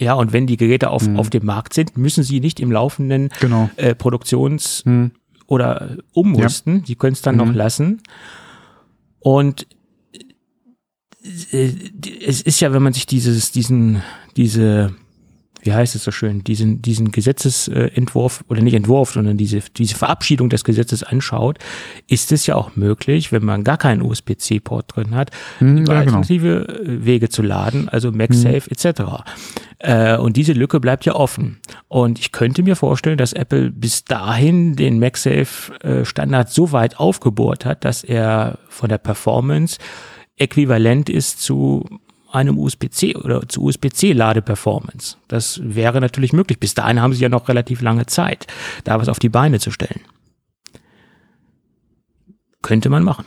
Ja, und wenn die Geräte auf, hm. auf dem Markt sind, müssen sie nicht im laufenden
genau.
äh, Produktions- hm. oder umrüsten. Ja. Die können es dann hm. noch lassen. Und äh, es ist ja, wenn man sich dieses, diesen, diese wie heißt es so schön, diesen, diesen Gesetzesentwurf oder nicht Entwurf, sondern diese, diese Verabschiedung des Gesetzes anschaut, ist es ja auch möglich, wenn man gar keinen USB-C-Port drin hat, hm, ja, genau. alternative genau. Wege zu laden, also MagSafe hm. etc. Äh, und diese Lücke bleibt ja offen. Und ich könnte mir vorstellen, dass Apple bis dahin den MagSafe-Standard so weit aufgebohrt hat, dass er von der Performance äquivalent ist zu einem USB-C oder zu USB-C-Ladeperformance. Das wäre natürlich möglich. Bis dahin haben sie ja noch relativ lange Zeit, da was auf die Beine zu stellen. Könnte man machen.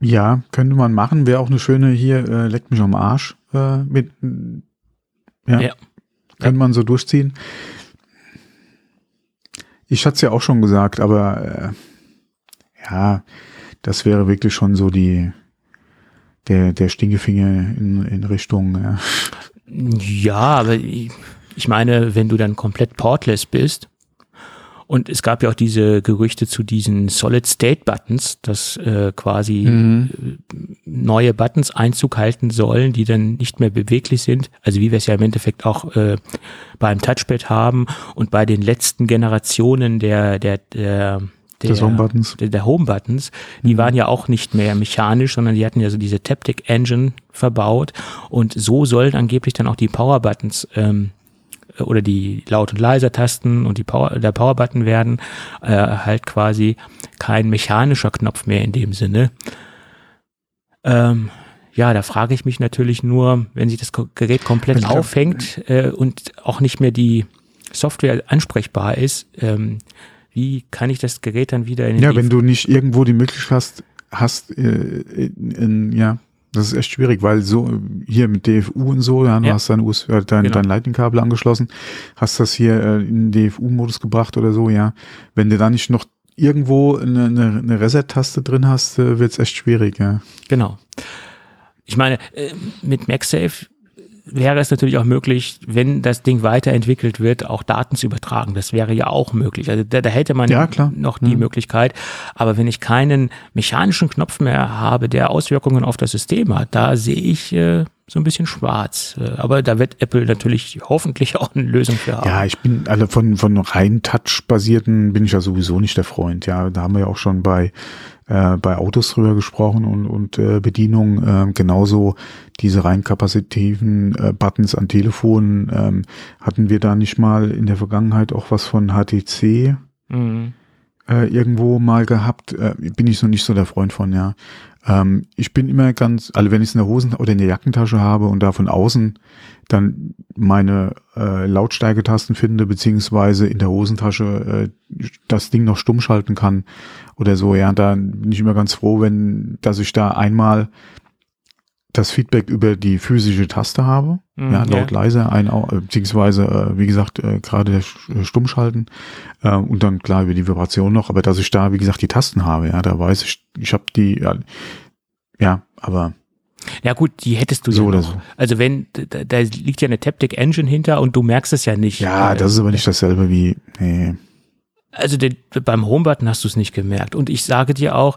Ja, könnte man machen. Wäre auch eine schöne hier, äh, leckt mich am Arsch äh, mit. Ja, ja. Könnte man so durchziehen. Ich hatte es ja auch schon gesagt, aber äh, ja, das wäre wirklich schon so die, der, der Stinkefinger in, in Richtung. Ja.
ja, aber ich meine, wenn du dann komplett portless bist, und es gab ja auch diese Gerüchte zu diesen Solid-State-Buttons, dass äh, quasi mhm. neue Buttons Einzug halten sollen, die dann nicht mehr beweglich sind. Also wie wir es ja im Endeffekt auch äh, beim Touchpad haben und bei den letzten Generationen der, der, der der, Home-Buttons. Der, der Home-Buttons, die mhm. waren ja auch nicht mehr mechanisch, sondern die hatten ja so diese Taptic Engine verbaut und so sollen angeblich dann auch die Power-Buttons ähm, oder die Laut- und Leiser-Tasten und die Power, der Power-Button werden äh, halt quasi kein mechanischer Knopf mehr in dem Sinne. Ähm, ja, da frage ich mich natürlich nur, wenn sich das Gerät komplett aufhängt äh, und auch nicht mehr die Software ansprechbar ist, ähm, wie kann ich das Gerät dann wieder
in den Ja, wenn du nicht irgendwo die Möglichkeit hast, hast äh, in, in, ja, Das ist echt schwierig, weil so hier mit DFU und so, ja, du
Ja.
hast dein, US, äh, dein,
Genau.
dein Lightning-Kabel angeschlossen, hast das hier äh, in den DFU-Modus gebracht oder so, ja. Wenn du da nicht noch irgendwo eine, eine, eine Reset-Taste drin hast, äh, wird's echt schwierig, ja.
Genau. Ich meine, äh, mit MagSafe wäre es natürlich auch möglich, wenn das Ding weiterentwickelt wird, auch Daten zu übertragen. Das wäre ja auch möglich. Also da, da hätte man
Ja,
noch die
Mhm.
Möglichkeit. Aber wenn ich keinen mechanischen Knopf mehr habe, der Auswirkungen auf das System hat, da sehe ich äh, so ein bisschen schwarz. Äh, Aber da wird Apple natürlich hoffentlich auch eine Lösung für haben.
Ja, ich bin, also von, von rein Touch-basierten bin ich ja sowieso nicht der Freund, ja. Da haben wir ja auch schon bei, äh, bei Autos drüber gesprochen und, und äh, Bedienung, äh, genauso diese rein kapazitiven äh, Buttons an Telefonen, ähm, hatten wir da nicht mal in der Vergangenheit auch was von HTC
Mhm.
äh, irgendwo mal gehabt, äh, bin ich so nicht so der Freund von, ja. Ähm, ich bin immer ganz, also wenn ich es in der Hosen oder in der Jackentasche habe und da von außen dann meine äh, Lautstärketasten finde, beziehungsweise in der Hosentasche äh, das Ding noch stumm schalten kann oder so, ja, dann bin ich immer ganz froh, wenn, dass ich da einmal das Feedback über die physische Taste habe,
Mhm,
ja, laut
ja.
leise, ein, äh, beziehungsweise, äh, wie gesagt, äh, gerade äh, Stummschalten äh, und dann klar über die Vibration noch, aber dass ich da, wie gesagt, die Tasten habe, ja, da weiß ich, ich habe die, ja, ja, aber
Ja gut, die hättest du
So
ja
oder
noch.
so.
Also wenn, da, da liegt ja eine Taptic Engine hinter und du merkst es ja nicht.
ja, das ist aber nicht dasselbe wie, nee,
Also den, beim Homebutton hast du es nicht gemerkt. Und ich sage dir auch,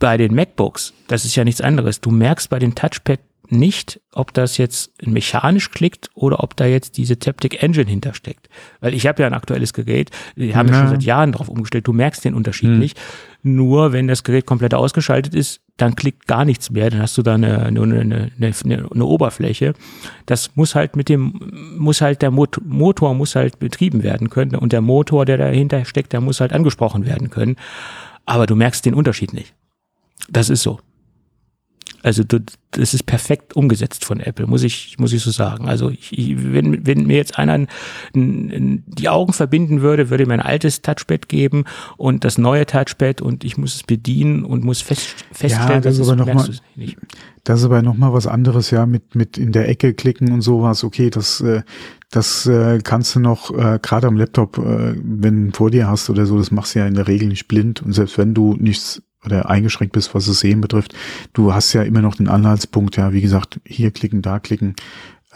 bei den MacBooks, das ist ja nichts anderes. Du merkst bei dem Touchpad nicht, ob das jetzt mechanisch klickt oder ob da jetzt diese Taptic Engine hintersteckt. Weil ich habe ja ein aktuelles Gerät, die haben ja
Ja.
schon seit Jahren drauf umgestellt, du merkst den Unterschied
Hm.
nicht. Nur wenn das Gerät komplett ausgeschaltet ist, dann klickt gar nichts mehr, dann hast du da eine, eine, eine, eine, eine Oberfläche. Das muss halt mit dem, muss halt der Mot Motor muss halt betrieben werden können und der Motor, der dahinter steckt, der muss halt angesprochen werden können. Aber du merkst den Unterschied nicht. Das ist so. Also das ist perfekt umgesetzt von Apple, muss ich, muss ich so sagen. Also ich, ich, wenn, wenn mir jetzt einer die Augen verbinden würde, würde mir ein altes Touchpad geben und das neue Touchpad und ich muss es bedienen und muss fest, feststellen,
das ist aber noch mal-. Das ist aber nochmal was anderes, ja, mit, mit in der Ecke klicken und sowas. Okay, das, äh, das äh, kannst du noch, äh, gerade am Laptop, wenn du vor dir hast oder so, das machst du ja in der Regel nicht blind. Und selbst wenn du nichts oder eingeschränkt bist, was das Sehen betrifft, du hast ja immer noch den Anhaltspunkt, ja, wie gesagt, hier klicken, da klicken.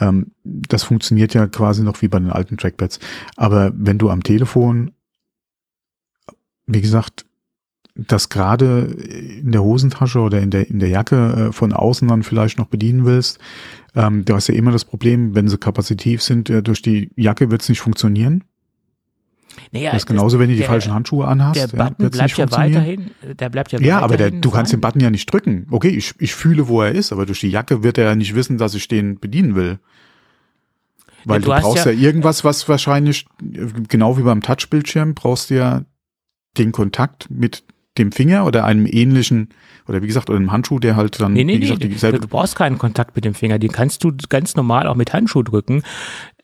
Ähm, das funktioniert ja quasi noch wie bei den alten Trackpads. Aber wenn du am Telefon, wie gesagt, das gerade in der Hosentasche oder in der, in der Jacke äh, von außen dann vielleicht noch bedienen willst, ähm, du hast ja immer das Problem, wenn sie kapazitiv sind, äh, durch die Jacke wird es nicht funktionieren.
Naja,
das ist genauso, wenn du die
der-
falschen Handschuhe anhast.
Der
ja,
Button
wird's
bleibt ja weiterhin, der bleibt ja
Ja, aber der, du kannst den. Button ja nicht drücken. Okay, ich, ich fühle, wo er ist, aber durch die Jacke wird er ja nicht wissen, dass ich den bedienen will. Weil
du
du,
hast
brauchst
ja-
ja, irgendwas, was wahrscheinlich, genau wie beim Touchbildschirm, brauchst du ja den Kontakt mit dem Finger oder einem ähnlichen, oder wie gesagt, oder einem Handschuh, der halt dann,
Nee, nee,
wie
nee,
gesagt,
du,
dieselbe
du brauchst keinen Kontakt mit dem Finger. Den kannst du ganz normal auch mit Handschuh drücken.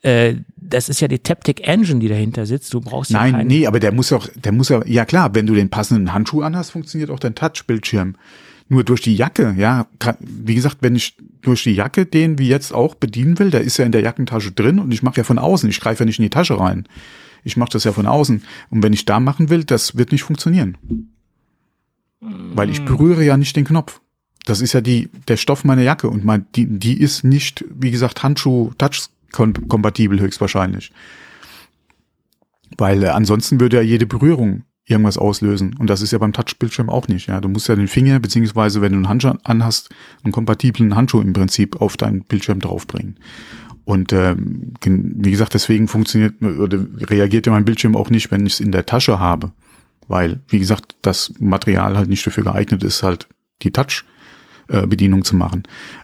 Äh, das ist ja die Taptic Engine, die dahinter sitzt. Du brauchst ja
Nein,
keinen,
nee, aber der muss auch, der muss ja, ja klar, wenn du den passenden Handschuh anhast, funktioniert auch dein Touchbildschirm. Nur durch die Jacke, ja, wie gesagt, wenn ich durch die Jacke den wie jetzt auch bedienen will, der ist ja in der Jackentasche drin und ich mache ja von außen, ich greife ja nicht in die Tasche rein. Ich mache das ja von außen. Und wenn ich da machen will, das wird nicht funktionieren. Weil ich berühre ja nicht den Knopf. Das ist ja die, der Stoff meiner Jacke und mein, die, die ist nicht, wie gesagt, Handschuh, Touch-kompatibel höchstwahrscheinlich. Weil äh, ansonsten würde ja jede Berührung irgendwas auslösen. Und das ist ja beim Touchbildschirm auch nicht. Ja, du musst ja den Finger, beziehungsweise wenn du einen Handschuh anhast, einen kompatiblen Handschuh im Prinzip auf deinen Bildschirm draufbringen. Und ähm, wie gesagt, deswegen funktioniert oder reagiert ja mein Bildschirm auch nicht, wenn ich es in der Tasche habe. Weil, wie gesagt, das Material halt nicht dafür geeignet ist, halt die Touch äh, Bedienung zu machen.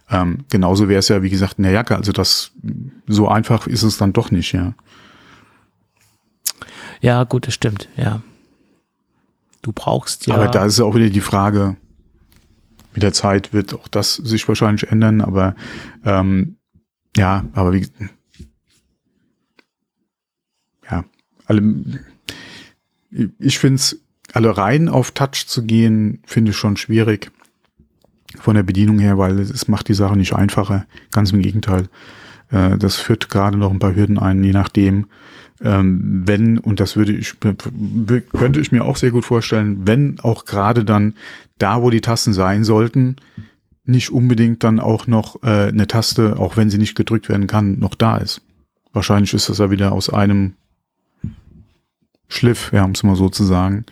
Ähm, genauso wäre es ja, wie gesagt, in der Jacke. Also das so einfach ist es dann doch nicht, ja.
Ja, gut, das stimmt, ja. Du brauchst ja.
Aber da ist auch wieder die Frage, mit der Zeit wird auch das sich wahrscheinlich ändern, aber ähm, ja, aber wie ja, alle, ich finde es, alle rein auf Touch zu gehen, finde ich schon schwierig. Von der Bedienung her, weil es macht die Sache nicht einfacher. Ganz im Gegenteil. Äh, das führt gerade noch ein paar Hürden ein, je nachdem, ähm, wenn, und das würde ich, könnte ich mir auch sehr gut vorstellen, wenn auch gerade dann da, wo die Tasten sein sollten, nicht unbedingt dann auch noch äh, eine Taste, auch wenn sie nicht gedrückt werden kann, noch da ist. Wahrscheinlich ist das ja wieder aus einem Schliff, ja, um es mal so zu sagen.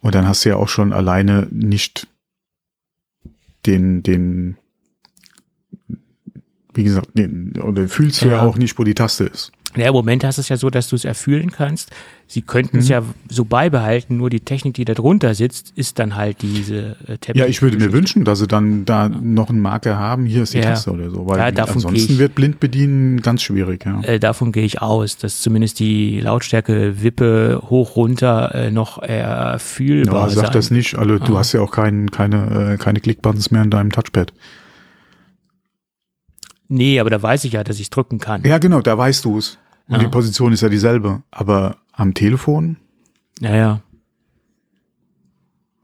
Und dann hast du ja auch schon alleine nicht den, den, wie gesagt, den, oder fühlst du ja, ja auch nicht, wo die Taste ist.
Ja, im Moment hast du es ja so, dass du es erfühlen kannst. Sie könnten es mhm. ja so beibehalten, nur die Technik, die da drunter sitzt, ist dann halt diese
äh, Tablet. Ja, ich würde mir wünschen, dass sie dann da ja. noch einen Marker haben, hier ist die ja. Taste oder so, weil ja, ansonsten ich, wird blind bedienen ganz schwierig. Ja.
Äh, davon gehe ich aus, dass zumindest die Lautstärke Wippe hoch runter äh, noch erfühlbar
ja, sag sein. das nicht, also ah. du hast ja auch kein, keine, äh, keine Klickbuttons mehr in deinem Touchpad.
Nee, aber da weiß ich ja, dass ich drücken kann.
Ja, genau, da weißt du es. Und ja. die Position ist ja dieselbe. Aber am Telefon?
Ja, ja.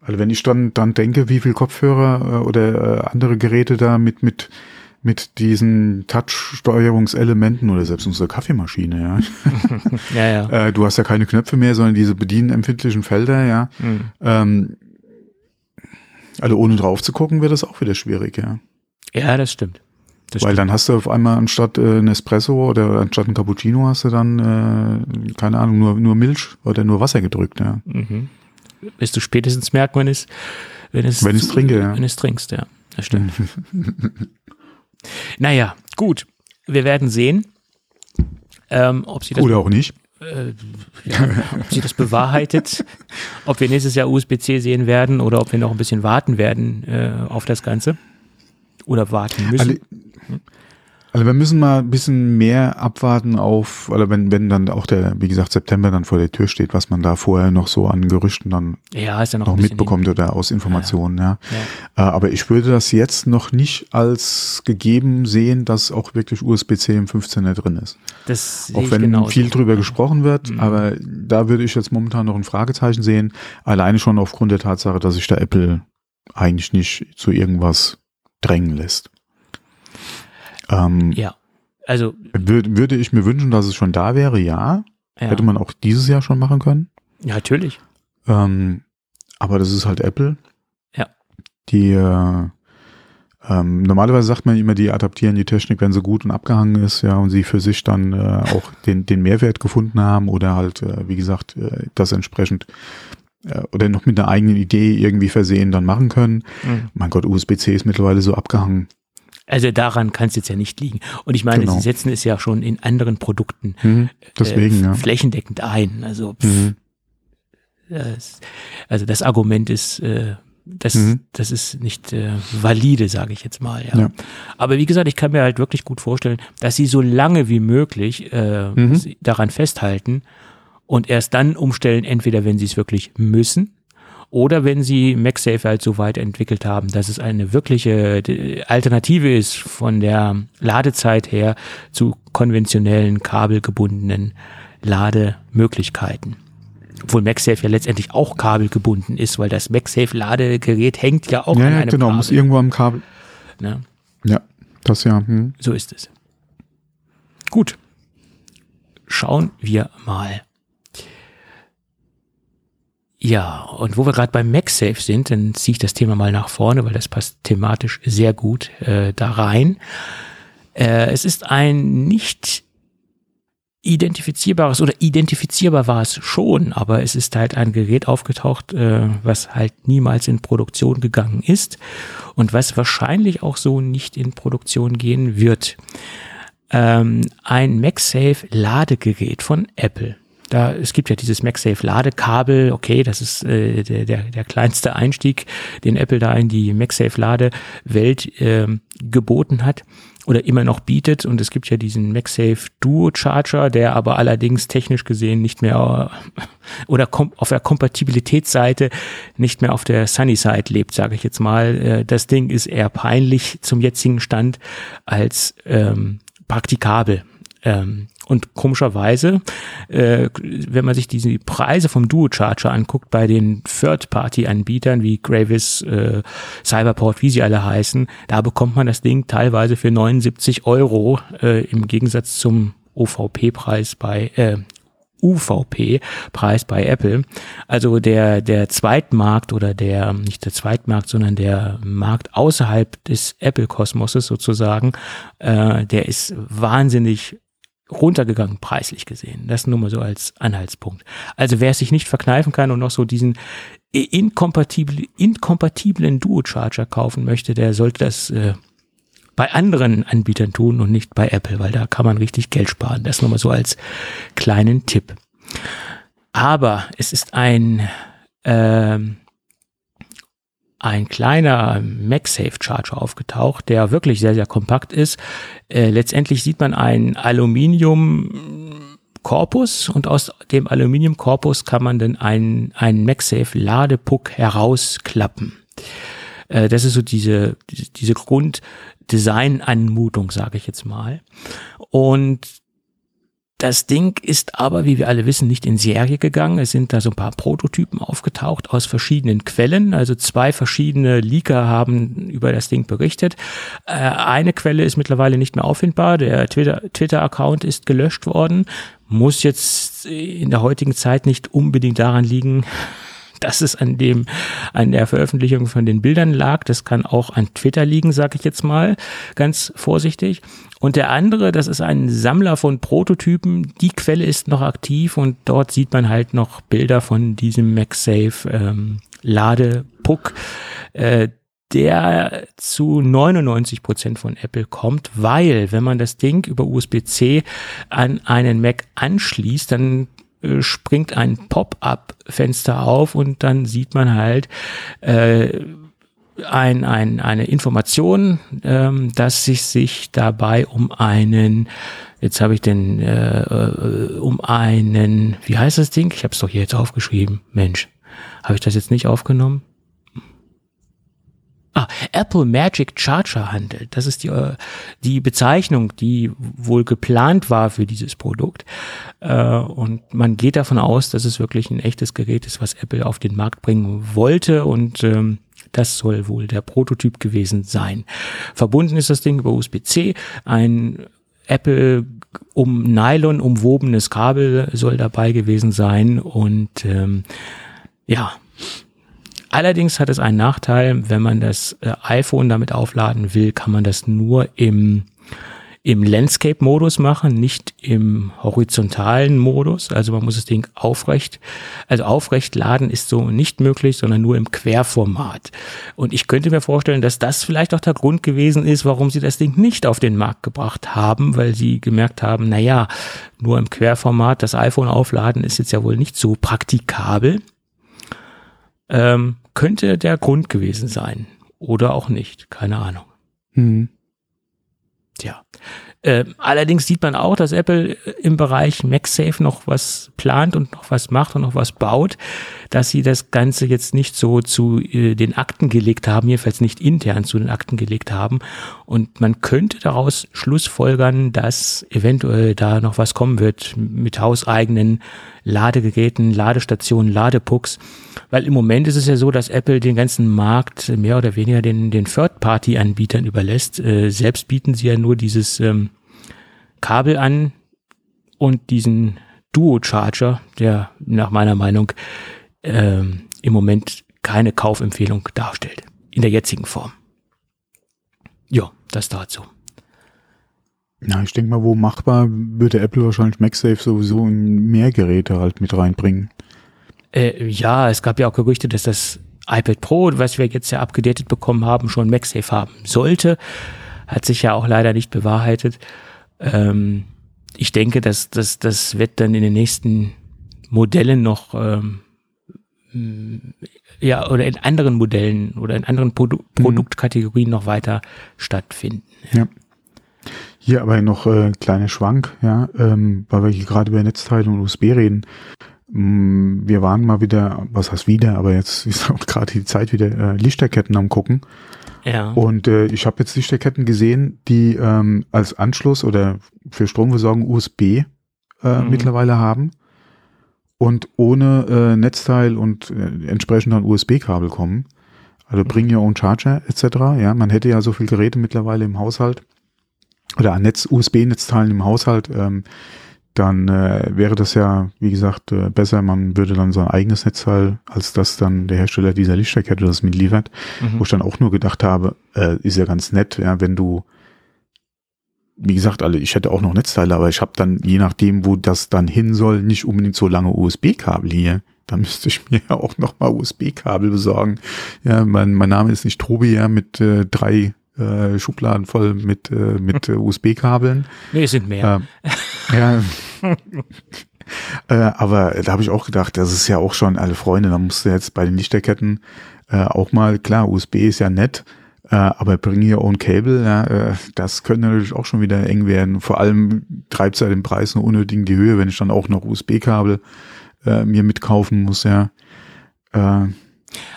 Also wenn ich dann, dann denke, wie viel Kopfhörer äh, oder äh, andere Geräte da mit, mit, mit diesen Touch-Steuerungselementen oder selbst unsere Kaffeemaschine, ja. ja, ja. Äh, du hast ja keine Knöpfe mehr, sondern diese bedienempfindlichen Felder, ja. Mhm. Ähm, also ohne drauf zu gucken, wird das auch wieder schwierig, ja.
Ja, das stimmt.
Das Weil stimmt. dann hast du auf einmal anstatt äh, ein Espresso oder anstatt ein Cappuccino hast du dann, äh, keine Ahnung, nur, nur Milch oder nur Wasser gedrückt, ja. Mhm.
Wirst du spätestens merken, wenn es, wenn es,
wenn trinke, ja.
Wenn es trinkst, ja. Das stimmt. naja, gut. Wir werden sehen, ähm, ob sie das.
Oder auch nicht.
Äh, ja, ob sie das bewahrheitet, ob wir nächstes Jahr USB-C sehen werden oder ob wir noch ein bisschen warten werden äh, auf das Ganze oder warten müssen.
Also, wir müssen mal ein bisschen mehr abwarten auf, oder wenn, wenn dann auch der, wie gesagt, September dann vor der Tür steht, was man da vorher noch so an Gerüchten dann
ja, ja noch,
noch mitbekommt oder aus Informationen, ja. ja. Äh, aber ich würde das jetzt noch nicht als gegeben sehen, dass auch wirklich USB-C im 15er drin ist.
Das
auch wenn genauso. viel drüber gesprochen wird, mhm. aber da würde ich jetzt momentan noch ein Fragezeichen sehen, alleine schon aufgrund der Tatsache, dass sich da Apple eigentlich nicht zu irgendwas drängen lässt.
Ähm, ja, also.
Würde, würde ich mir wünschen, dass es schon da wäre, ja. ja. Hätte man auch dieses Jahr schon machen können.
Ja, natürlich.
Ähm, aber das ist halt Apple.
Ja.
Die, äh, ähm, normalerweise sagt man immer, die adaptieren die Technik, wenn sie gut und abgehangen ist, ja, und sie für sich dann äh, auch den, den Mehrwert gefunden haben oder halt, äh, wie gesagt, äh, das entsprechend äh, oder noch mit einer eigenen Idee irgendwie versehen dann machen können. Mhm. Mein Gott, USB-C ist mittlerweile so abgehangen.
Also daran kann es jetzt ja nicht liegen. Und ich meine, genau. sie setzen es ja schon in anderen Produkten
mhm, deswegen, äh,
ja. flächendeckend ein. Also, pff, mhm. das, also das Argument ist, äh, das, mhm. das ist nicht äh, valide, sage ich jetzt mal. Ja. ja. Aber wie gesagt, ich kann mir halt wirklich gut vorstellen, dass sie so lange wie möglich äh, mhm. daran festhalten und erst dann umstellen, entweder wenn sie es wirklich müssen oder wenn sie MagSafe halt so weit entwickelt haben, dass es eine wirkliche Alternative ist von der Ladezeit her zu konventionellen kabelgebundenen Lademöglichkeiten. Obwohl MagSafe ja letztendlich auch kabelgebunden ist, weil das MagSafe-Ladegerät hängt ja auch
ja,
an einem
genau, Kabel. muss irgendwo am Kabel. Ne? Ja, das ja. Hm.
So ist es. Gut. Schauen wir mal. Ja, und wo wir gerade beim MagSafe sind, dann ziehe ich das Thema mal nach vorne, weil das passt thematisch sehr gut äh, da rein. Äh, es ist ein nicht identifizierbares oder identifizierbar war es schon, aber es ist halt ein Gerät aufgetaucht, äh, was halt niemals in Produktion gegangen ist und was wahrscheinlich auch so nicht in Produktion gehen wird. Ähm, ein MagSafe Ladegerät von Apple. Da, es gibt ja dieses MagSafe Ladekabel, okay, das ist äh, der, der, der kleinste Einstieg, den Apple da in die MagSafe Ladewelt äh, geboten hat oder immer noch bietet. Und es gibt ja diesen MagSafe Duo Charger, der aber allerdings technisch gesehen nicht mehr oder auf der Kompatibilitätsseite nicht mehr auf der Sunny Side lebt, sage ich jetzt mal. Äh, das Ding ist eher peinlich zum jetzigen Stand als ähm, praktikabel. Ähm, Und komischerweise, äh, wenn man sich diese Preise vom Duo Charger anguckt bei den Third-Party-Anbietern wie Gravis, äh, Cyberport, wie sie alle heißen, da bekommt man das Ding teilweise für 79 Euro äh, im Gegensatz zum OVP-Preis bei äh, UVP-Preis bei Apple. Also der, der Zweitmarkt oder der, nicht der Zweitmarkt, sondern der Markt außerhalb des Apple-Kosmoses sozusagen, äh, der ist wahnsinnig runtergegangen, preislich gesehen. Das nur mal so als Anhaltspunkt. Also wer es sich nicht verkneifen kann und noch so diesen inkompatiblen, inkompatiblen Duo-Charger kaufen möchte, der sollte das äh, bei anderen Anbietern tun und nicht bei Apple, weil da kann man richtig Geld sparen. Das nur mal so als kleinen Tipp. Aber es ist ein ähm, ein kleiner MagSafe Charger aufgetaucht, der wirklich sehr, sehr kompakt ist. Äh, letztendlich sieht man einen Aluminium-Korpus und aus dem Aluminiumkorpus kann man dann einen, einen MagSafe Ladepuck herausklappen. Äh, das ist so diese, diese Grunddesign-Anmutung, sage ich jetzt mal. Und das Ding ist aber, wie wir alle wissen, nicht in Serie gegangen. Es sind da so ein paar Prototypen aufgetaucht aus verschiedenen Quellen. Also zwei verschiedene Leaker haben über das Ding berichtet. Äh, eine Quelle ist mittlerweile nicht mehr auffindbar. Der Twitter-Account Twitter ist gelöscht worden. Muss jetzt in der heutigen Zeit nicht unbedingt daran liegen, dass es an dem, an der Veröffentlichung von den Bildern lag. Das kann auch an Twitter liegen, sage ich jetzt mal, ganz vorsichtig. Und der andere, das ist ein Sammler von Prototypen. Die Quelle ist noch aktiv und dort sieht man halt noch Bilder von diesem MagSafe ähm, Ladepuck. Äh, der zu 99 Prozent von Apple kommt, weil wenn man das Ding über USB-C an einen Mac anschließt, dann äh, springt ein Pop-up-Fenster auf und dann sieht man halt äh, ein, ein, eine Information, ähm, dass sich sich dabei um einen, jetzt habe ich den, äh, äh, um einen, wie heißt das Ding? Ich habe es doch hier jetzt aufgeschrieben. Mensch, habe ich das jetzt nicht aufgenommen? Ah, Apple Magic Charger handelt. Das ist die, äh, die Bezeichnung, die wohl geplant war für dieses Produkt. Äh, und man geht davon aus, dass es wirklich ein echtes Gerät ist, was Apple auf den Markt bringen wollte. Und ähm, das soll wohl der Prototyp gewesen sein. Verbunden ist das Ding über USB-C. Ein Apple um Nylon umwobenes Kabel soll dabei gewesen sein. Und ähm, ja, Allerdings hat es einen Nachteil, wenn man das äh, iPhone damit aufladen will, kann man das nur im im Landscape-Modus machen, nicht im horizontalen Modus. Also man muss das Ding aufrecht, also aufrecht laden ist so nicht möglich, sondern nur im Querformat. Und ich könnte mir vorstellen, dass das vielleicht auch der Grund gewesen ist, warum sie das Ding nicht auf den Markt gebracht haben, weil sie gemerkt haben, na ja, nur im Querformat das iPhone aufladen ist jetzt ja wohl nicht so praktikabel. Ähm, könnte der Grund gewesen sein. Oder auch nicht. Keine Ahnung. Mhm. Tja. Äh, allerdings sieht man auch, dass Apple im Bereich MagSafe noch was plant und noch was macht und noch was baut, dass sie das Ganze jetzt nicht so zu äh, den Akten gelegt haben, jedenfalls nicht intern zu den Akten gelegt haben. Und man könnte daraus schlussfolgern, dass eventuell da noch was kommen wird mit hauseigenen Ladegeräten, Ladestationen, Ladepucks. Weil im Moment ist es ja so, dass Apple den ganzen Markt mehr oder weniger den, den Third-Party-Anbietern überlässt. Äh, selbst bieten sie ja nur dieses ähm, Kabel an und diesen Duo-Charger, der nach meiner Meinung ähm, im Moment keine Kaufempfehlung darstellt. In der jetzigen Form. Ja, das dazu.
Ja, ich denke mal, wo machbar, würde Apple wahrscheinlich MagSafe sowieso in mehr Geräte halt mit reinbringen.
Äh, ja, es gab ja auch Gerüchte, dass das iPad Pro, was wir jetzt ja abgedatet bekommen haben, schon MagSafe haben sollte. Hat sich ja auch leider nicht bewahrheitet. Ähm, ich denke, dass das, das wird dann in den nächsten Modellen noch ähm, ja, oder in anderen Modellen oder in anderen Produ mhm. Produktkategorien noch weiter stattfinden.
Ja. ja. Hier aber noch äh, kleine Schwank, ja, ähm, weil wir hier gerade über Netzteile und USB reden. Mm, wir waren mal wieder, was heißt wieder, aber jetzt ist auch gerade die Zeit wieder äh, Lichterketten am gucken. Ja. Und äh, ich habe jetzt Lichterketten gesehen, die ähm, als Anschluss oder für Stromversorgung USB äh, mhm. mittlerweile haben und ohne äh, Netzteil und äh, entsprechend dann USB-Kabel kommen. Also bring your own charger etc. Ja, man hätte ja so viele Geräte mittlerweile im Haushalt oder an Netz USB-Netzteilen im Haushalt. Ähm, dann äh, wäre das ja, wie gesagt, äh, besser, man würde dann sein eigenes Netzteil, als dass dann der Hersteller dieser Lichterkette das mitliefert, mhm. wo ich dann auch nur gedacht habe, äh, ist ja ganz nett, ja, wenn du, wie gesagt, alle, ich hätte auch noch Netzteile, aber ich habe dann, je nachdem, wo das dann hin soll, nicht unbedingt so lange USB-Kabel hier. Da müsste ich mir ja auch noch mal USB-Kabel besorgen. Ja, mein, mein Name ist nicht Tobi, ja, mit äh, drei äh, Schubladen voll mit, äh, mit äh, USB-Kabeln.
Nee, sind mehr.
Äh, ja. äh, aber da habe ich auch gedacht, das ist ja auch schon alle Freunde, da musst du jetzt bei den Lichterketten äh, auch mal, klar, USB ist ja nett, aber bring your own cable, ja, äh, das könnte natürlich auch schon wieder eng werden. Vor allem treibt es ja den Preis nur unnötig in die Höhe, wenn ich dann auch noch USB-Kabel äh, mir mitkaufen muss, ja. Äh,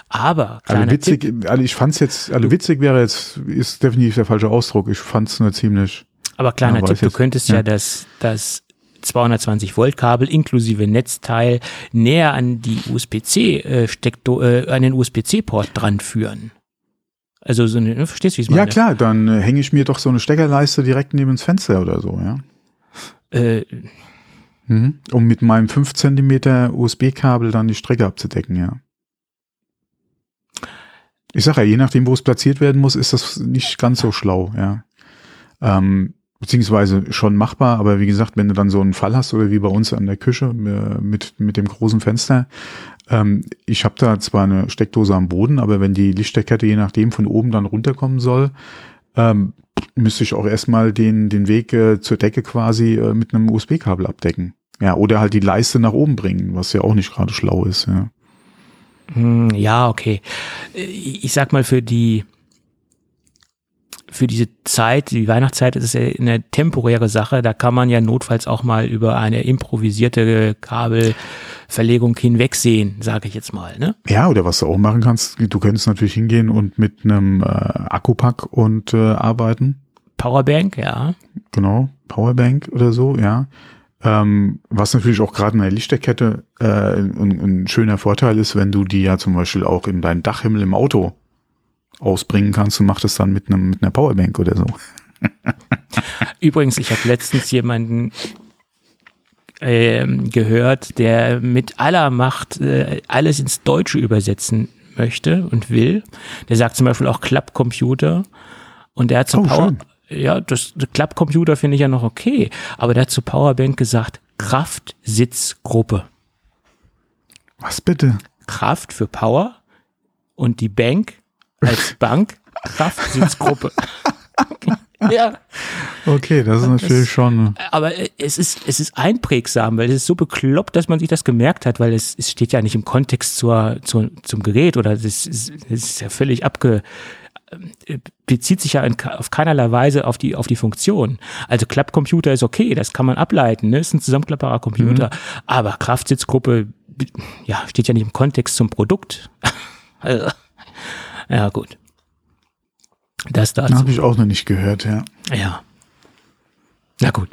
aber
also witzig, Tipp, also ich fand's jetzt, also witzig wäre jetzt, ist definitiv der falsche Ausdruck. Ich fand's nur ziemlich.
Aber kleiner ja, Tipp, du könntest ja, ja das, das 220 Volt Kabel inklusive Netzteil näher an die USB-C äh, Steckdo äh, an den USB-C Port dran führen. Also so eine, ne, verstehst du, wie
es meine? Ja klar, dann äh, hänge ich mir doch so eine Steckerleiste direkt neben ins Fenster oder so, ja. Äh, mhm. Um mit meinem 5 cm USB-Kabel dann die Strecke abzudecken, ja. Ich sage ja, je nachdem, wo es platziert werden muss, ist das nicht ganz so schlau, ja. Ähm, beziehungsweise schon machbar, aber wie gesagt, wenn du dann so einen Fall hast oder wie bei uns an der Küche äh, mit, mit dem großen Fenster, ähm, ich habe da zwar eine Steckdose am Boden, aber wenn die Lichtsteckkette je nachdem von oben dann runterkommen soll, ähm, müsste ich auch erstmal den, den Weg äh, zur Decke quasi äh, mit einem USB-Kabel abdecken. Ja, oder halt die Leiste nach oben bringen, was ja auch nicht gerade schlau ist, ja.
Hm, ja, okay. Ich sag mal, für die, für diese Zeit, die Weihnachtszeit ist es ja eine temporäre Sache. Da kann man ja notfalls auch mal über eine improvisierte Kabelverlegung hinwegsehen, sage ich jetzt mal. Ne?
Ja, oder was du auch machen kannst, du könntest natürlich hingehen und mit einem äh, Akkupack und äh, arbeiten.
Powerbank, ja.
Genau, Powerbank oder so, ja. Ähm, was natürlich auch gerade in der Lichterkette äh, ein, ein, schöner Vorteil ist, wenn du die ja zum Beispiel auch in deinen Dachhimmel im Auto ausbringen kannst und machst es dann mit einem mit einer Powerbank oder so.
Übrigens, ich habe letztens jemanden äh, gehört, der mit aller Macht äh, alles ins Deutsche übersetzen möchte und will. Der sagt zum Beispiel auch Klappcomputer und der hat zum oh, Power, schön ja, das, das Klappcomputer finde ich ja noch okay, aber der hat zu Powerbank gesagt, Kraftsitzgruppe.
Was bitte?
Kraft für Power und die Bank als Bank Kraftsitzgruppe.
ja. Okay, das ist natürlich das, schon.
Aber es ist, es ist einprägsam, weil es ist so bekloppt, dass man sich das gemerkt hat, weil es, es steht ja nicht im Kontext zur, zur, zum Gerät oder es ist, es ist ja völlig abge, äh, bezieht sich ja in, auf keinerlei Weise auf die, auf die Funktion. Also Klappcomputer ist okay, das kann man ableiten, ne? ist ein zusammenklappbarer Computer. Mhm. Aber Kraftsitzgruppe, ja, steht ja nicht im Kontext zum Produkt. also, ja, gut.
Das dazu. Habe ich auch noch nicht gehört, ja.
Ja. Na gut.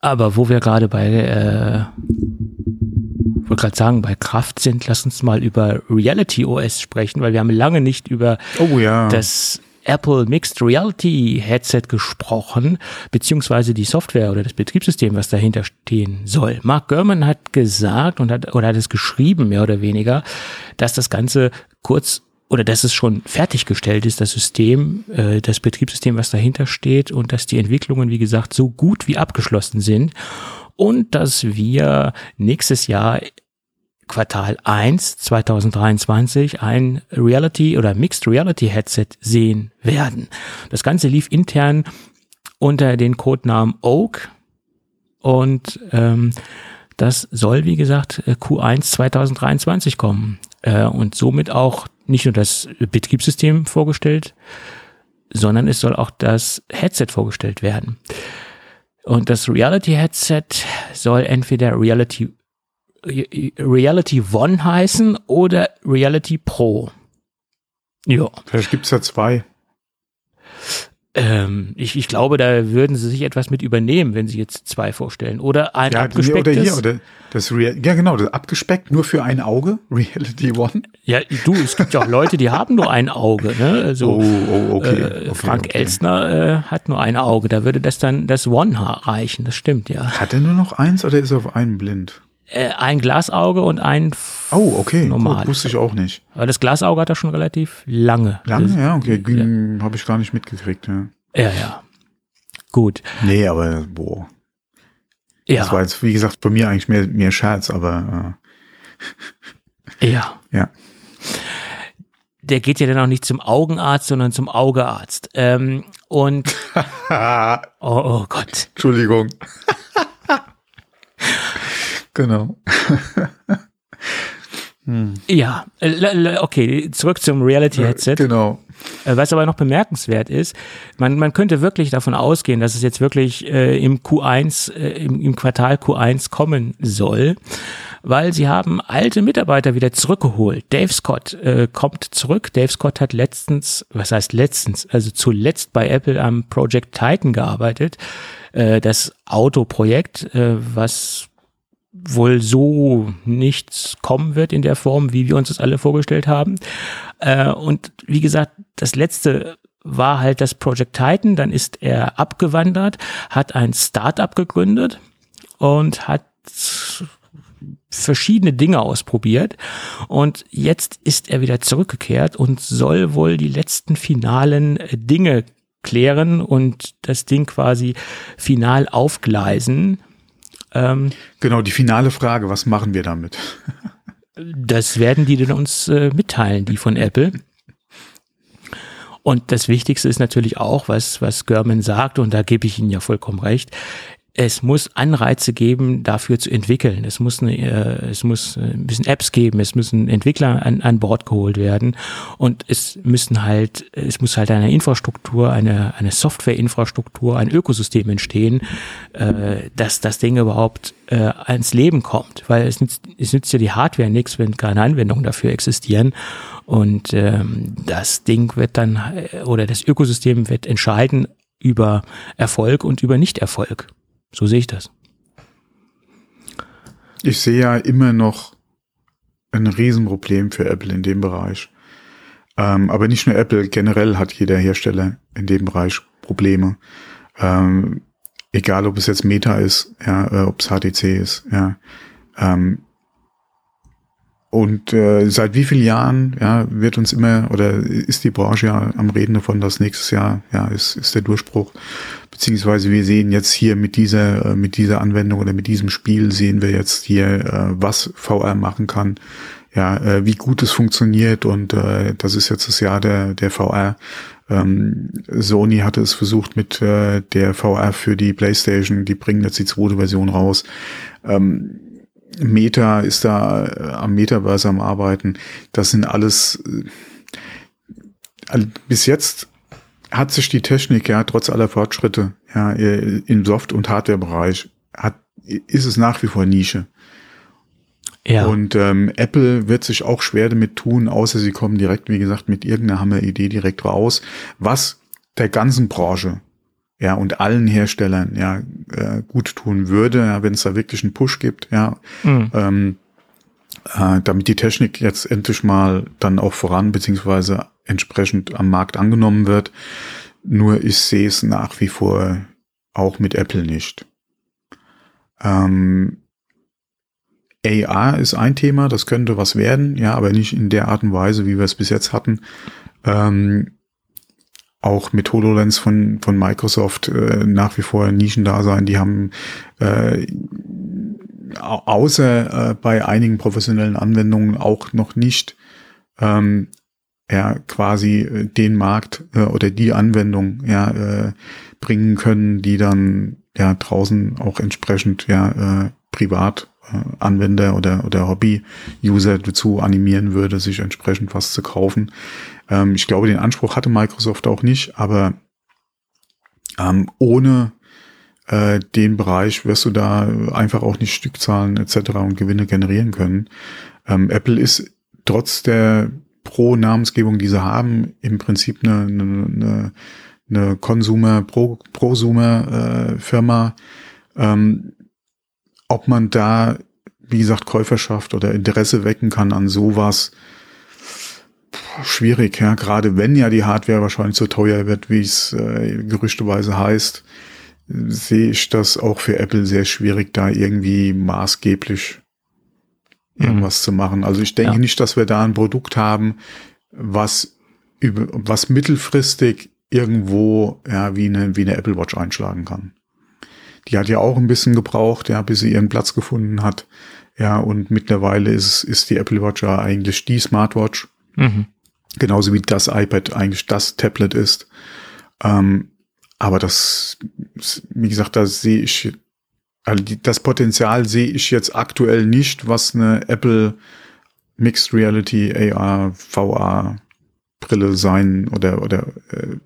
Aber wo wir gerade bei äh, wollte gerade sagen, bei Kraft sind, lass uns mal über Reality OS sprechen, weil wir haben lange nicht über
oh, ja.
das Apple Mixed Reality Headset gesprochen, beziehungsweise die Software oder das Betriebssystem, was dahinter stehen soll. Mark Gurman hat gesagt und hat, oder hat es geschrieben, mehr oder weniger, dass das Ganze kurz oder dass es schon fertiggestellt ist, das System, äh, das Betriebssystem, was dahinter steht und dass die Entwicklungen, wie gesagt, so gut wie abgeschlossen sind und dass wir nächstes Jahr Quartal 1 2023 ein Reality oder Mixed Reality Headset sehen werden. Das Ganze lief intern unter den Codenamen Oak und ähm, das soll, wie gesagt, Q1 2023 kommen äh, und somit auch nicht nur das Betriebssystem vorgestellt, sondern es soll auch das Headset vorgestellt werden. Und das Reality Headset soll entweder Reality, Reality One heißen oder Reality Pro.
Ja. Vielleicht gibt's ja zwei.
Ähm, ich, ich glaube, da würden sie sich etwas mit übernehmen, wenn sie jetzt zwei vorstellen. Oder ein
Ja,
abgespecktes.
oder hier, oder das Real, ja genau, das abgespeckt nur für ein Auge, Reality One.
ja, du, es gibt ja auch Leute, die haben nur ein Auge. Ne? Also,
oh, okay.
äh,
okay,
Frank
okay.
Elstner äh, hat nur ein Auge. Da würde das dann das One-Haar reichen. Das stimmt, ja.
Hat er nur noch eins oder ist er auf einen blind?
Äh, ein Glasauge und ein
Oh, okay.
Normal.
Gut, wusste ich auch nicht.
Aber das Glasauge hat er schon relativ lange.
Lange, ja, okay. Ja. Habe ich gar nicht mitgekriegt, ja.
Ja, ja. Gut.
Nee, aber boah.
Ja,
Das war jetzt, wie gesagt, bei mir eigentlich mehr, mehr Scherz, aber
ja.
äh, ja.
Der geht ja dann auch nicht zum Augenarzt, sondern zum Augearzt. Ähm, und oh, oh Gott.
Entschuldigung. Genau.
Ja, äh, okay, zurück zum Reality-Headset.
Genau.
Äh, Was aber noch bemerkenswert ist, man, man könnte wirklich davon ausgehen, dass es jetzt wirklich äh, im Q1, äh, im, im Quartal Q1 kommen soll, weil sie haben alte Mitarbeiter wieder zurückgeholt. Dave Scott äh, kommt zurück. Dave Scott hat letztens, was heißt letztens, also zuletzt bei Apple am Project Titan gearbeitet, äh, das Autoprojekt, äh, was wohl so nichts kommen wird in der Form, wie wir uns das alle vorgestellt haben. Äh, und wie gesagt, das letzte war halt das Project Titan, dann ist er abgewandert, hat ein Startup gegründet und hat verschiedene Dinge ausprobiert und jetzt ist er wieder zurückgekehrt und soll wohl die letzten finalen Dinge klären und das Ding quasi final aufgleisen. Ähm,
Genau, die finale Frage, was machen wir damit?
Das werden die dann uns äh, mitteilen, die von Apple. Und das Wichtigste ist natürlich auch, was, was Görman sagt, und da gebe ich Ihnen ja vollkommen recht. Es muss Anreize geben, dafür zu entwickeln. Es muss, eine, äh, es muss ein bisschen Apps geben. Es müssen Entwickler an, an Bord geholt werden. Und es müssen halt, es muss halt eine Infrastruktur, eine, eine Softwareinfrastruktur, ein Ökosystem entstehen, äh, dass das Ding überhaupt äh, ans Leben kommt. Weil es nützt, es nützt ja die Hardware nichts, wenn keine Anwendungen dafür existieren. Und ähm, das Ding wird dann, äh, oder das Ökosystem wird entscheiden über Erfolg und über Nichterfolg. So sehe ich das.
Ich sehe ja immer noch ein Riesenproblem für Apple in dem Bereich. Ähm, aber nicht nur Apple, generell hat jeder Hersteller in dem Bereich Probleme. Ähm, egal, ob es jetzt Meta ist, ja, äh, ob es HTC ist, ja. Ähm, und äh, seit wie vielen Jahren ja, wird uns immer oder ist die Branche ja am Reden davon, dass nächstes Jahr ja ist, ist der Durchbruch. Beziehungsweise wir sehen jetzt hier mit dieser äh, mit dieser Anwendung oder mit diesem Spiel sehen wir jetzt hier, äh, was VR machen kann, ja, äh, wie gut es funktioniert und äh, das ist jetzt das Jahr der der VR. Ähm, Sony hatte es versucht mit äh, der VR für die PlayStation, die bringen jetzt die zweite Version raus. Ähm, Meta ist da äh, am Metaverse am Arbeiten. Das sind alles äh, bis jetzt hat sich die Technik ja trotz aller Fortschritte ja äh, im Soft- und Hardware-Bereich hat ist es nach wie vor Nische.
Ja.
Und ähm, Apple wird sich auch schwer damit tun, außer sie kommen direkt, wie gesagt, mit irgendeiner Hammer-Idee direkt raus, was der ganzen Branche ja, und allen Herstellern ja äh, gut tun würde, ja, wenn es da wirklich einen Push gibt, ja,
Mhm.
ähm, äh, damit die Technik jetzt endlich mal dann auch voran beziehungsweise entsprechend am Markt angenommen wird. Nur ich sehe es nach wie vor auch mit Apple nicht. Ähm, AR ist ein Thema, das könnte was werden, ja, aber nicht in der Art und Weise, wie wir es bis jetzt hatten. Ähm, auch mit HoloLens von, von Microsoft äh, nach wie vor Nischendasein. Die haben äh, au- außer äh, bei einigen professionellen Anwendungen auch noch nicht ähm, ja, quasi äh, den Markt äh, oder die Anwendung ja, äh, bringen können, die dann ja draußen auch entsprechend ja äh, privat äh, Anwender oder, oder Hobby-User dazu animieren würde, sich entsprechend was zu kaufen. Ähm, ich glaube, den Anspruch hatte Microsoft auch nicht, aber ähm, ohne äh, den Bereich wirst du da einfach auch nicht Stückzahlen etc. und Gewinne generieren können. Ähm, Apple ist trotz der Pro-Namensgebung, die sie haben, im Prinzip eine, eine, eine, Consumer, Pro, Prosumer äh, ähm, ob man da, wie gesagt, Käuferschaft oder Interesse wecken kann an sowas, schwierig, ja, gerade wenn ja die Hardware wahrscheinlich so teuer wird, wie es äh, gerüchteweise heißt, sehe ich das auch für Apple sehr schwierig, da irgendwie maßgeblich irgendwas mhm. zu machen. Also ich denke ja. nicht, dass wir da ein Produkt haben, was über, was mittelfristig irgendwo ja wie eine wie eine Apple Watch einschlagen kann. Die hat ja auch ein bisschen gebraucht, ja, bis sie ihren Platz gefunden hat. Ja, und mittlerweile ist ist die Apple Watch ja eigentlich die Smartwatch. Mhm. Genauso wie das iPad eigentlich das Tablet ist. Ähm, aber das, wie gesagt, da sehe ich, also das Potenzial sehe ich jetzt aktuell nicht, was eine Apple Mixed Reality AR, VR Brille sein oder, oder äh,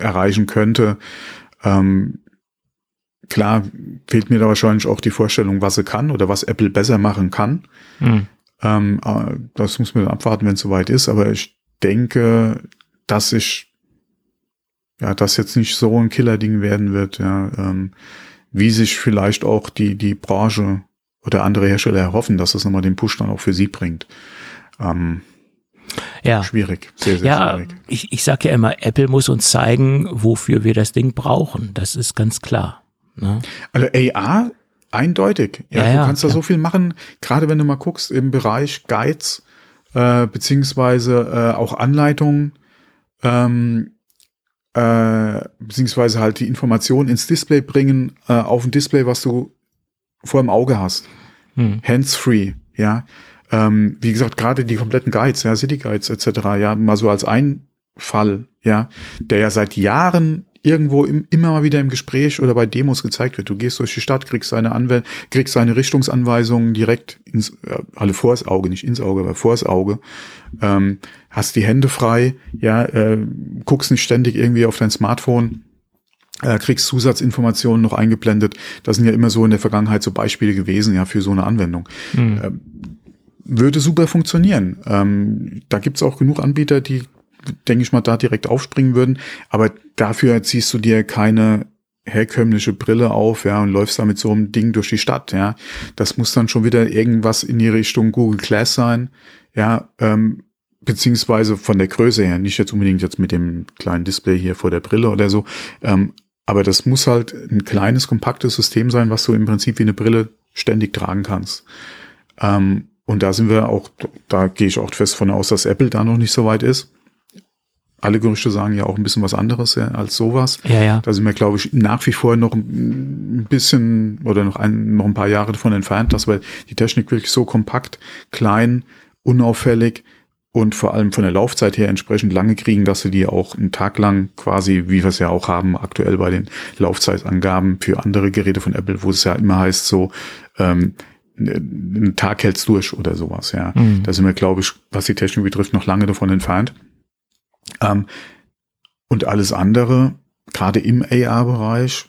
erreichen könnte. Ähm, klar fehlt mir da wahrscheinlich auch die Vorstellung, was sie kann oder was Apple besser machen kann. Mhm. Ähm, äh, das muss man abwarten, wenn es soweit ist. Aber ich denke, dass ich ja, das jetzt nicht so ein Killerding werden wird, ja, ähm, wie sich vielleicht auch die, die Branche oder andere Hersteller erhoffen, dass das nochmal den Push dann auch für sie bringt. Ähm,
ja.
Schwierig, sehr, sehr
ja,
schwierig.
Ich, ich sage ja immer, Apple muss uns zeigen, wofür wir das Ding brauchen. Das ist ganz klar. Ne?
Also AR, eindeutig. Ja, ja du ja, kannst da so viel machen, gerade wenn du mal guckst im Bereich Guides, äh, beziehungsweise äh, auch Anleitungen, ähm, äh, beziehungsweise halt die Informationen ins Display bringen, äh, auf ein Display, was du vor dem Auge hast. Hm. Hands-free, ja. Ähm, wie gesagt, gerade die kompletten Guides, ja, City Guides etc., ja, mal so als ein Fall, ja, der ja seit Jahren irgendwo im, immer mal wieder im Gespräch oder bei Demos gezeigt wird. Du gehst durch die Stadt, kriegst deine Anwendung, kriegst deine Richtungsanweisungen direkt ins, äh, alle vors Auge, nicht ins Auge, aber vors Auge. Ähm, hast die Hände frei, ja, äh, guckst nicht ständig irgendwie auf dein Smartphone, äh, kriegst Zusatzinformationen noch eingeblendet. Das sind ja immer so in der Vergangenheit so Beispiele gewesen, ja, für so eine Anwendung. Mhm. Ähm, würde super funktionieren. Ähm, da gibt's auch genug Anbieter, die denke ich mal, da direkt aufspringen würden. Aber dafür ziehst du dir keine herkömmliche Brille auf, ja, und läufst da mit so einem Ding durch die Stadt, ja. Das muss dann schon wieder irgendwas in die Richtung Google Glass sein, ja, ähm, beziehungsweise von der Größe her, nicht jetzt unbedingt jetzt mit dem kleinen Display hier vor der Brille oder so, ähm, aber das muss halt ein kleines, kompaktes System sein, was du im Prinzip wie eine Brille ständig tragen kannst. Ähm, und da sind wir auch, da gehe ich auch fest von aus, dass Apple da noch nicht so weit ist alle Gerüchte sagen ja auch ein bisschen was anderes ja, als sowas.
Ja, ja.
Da sind wir, glaube ich, nach wie vor noch ein bisschen oder noch ein, noch ein paar Jahre davon entfernt, dass wir die Technik wirklich so kompakt, klein, unauffällig und vor allem von der Laufzeit her entsprechend lange kriegen, dass sie die auch einen Tag lang quasi, wie wir es ja auch haben, aktuell bei den Laufzeitangaben für andere Geräte von Apple, wo es ja immer heißt, so, ähm, einen Tag hält's durch oder sowas, ja. Mhm. Da sind wir, glaube ich, was die Technik betrifft, noch lange davon entfernt. Ähm, und alles andere, gerade im AR-Bereich,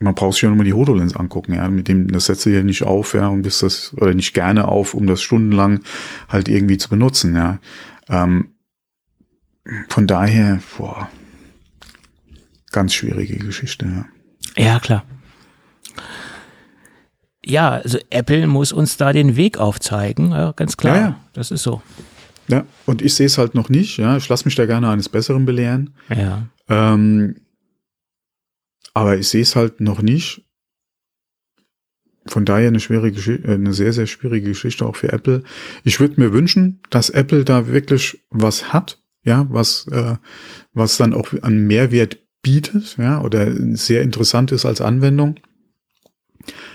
man braucht sich ja nur mal die HoloLens angucken, ja, mit dem, das setzt du ja nicht auf, ja, und bist das, oder nicht gerne auf, um das stundenlang halt irgendwie zu benutzen, ja. Ähm, von daher, boah, ganz schwierige Geschichte, ja.
Ja, klar. Ja, also Apple muss uns da den Weg aufzeigen, ja, ganz klar. Ja, ja. Das ist so.
Ja, und ich sehe es halt noch nicht. Ja, ich lasse mich da gerne eines Besseren belehren.
Ja.
Ähm, aber ich sehe es halt noch nicht. Von daher eine schwere Geschichte, äh, eine sehr, sehr schwierige Geschichte auch für Apple. Ich würde mir wünschen, dass Apple da wirklich was hat, ja, was, äh, was dann auch an Mehrwert bietet, ja, oder sehr interessant ist als Anwendung.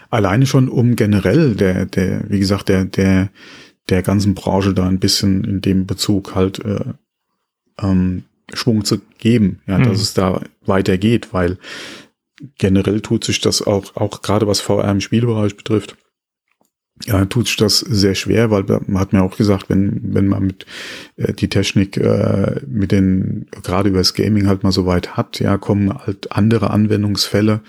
Alleine schon um generell der, der, wie gesagt, der, der, der ganzen Branche da ein bisschen in dem Bezug halt äh, ähm, Schwung zu geben, ja, mhm. dass es da weitergeht, weil generell tut sich das auch, auch gerade was VR im Spielbereich betrifft, ja, tut sich das sehr schwer, weil man hat mir auch gesagt, wenn, wenn man mit äh, die Technik äh, mit den, gerade über das Gaming halt mal so weit hat, ja, kommen halt andere Anwendungsfälle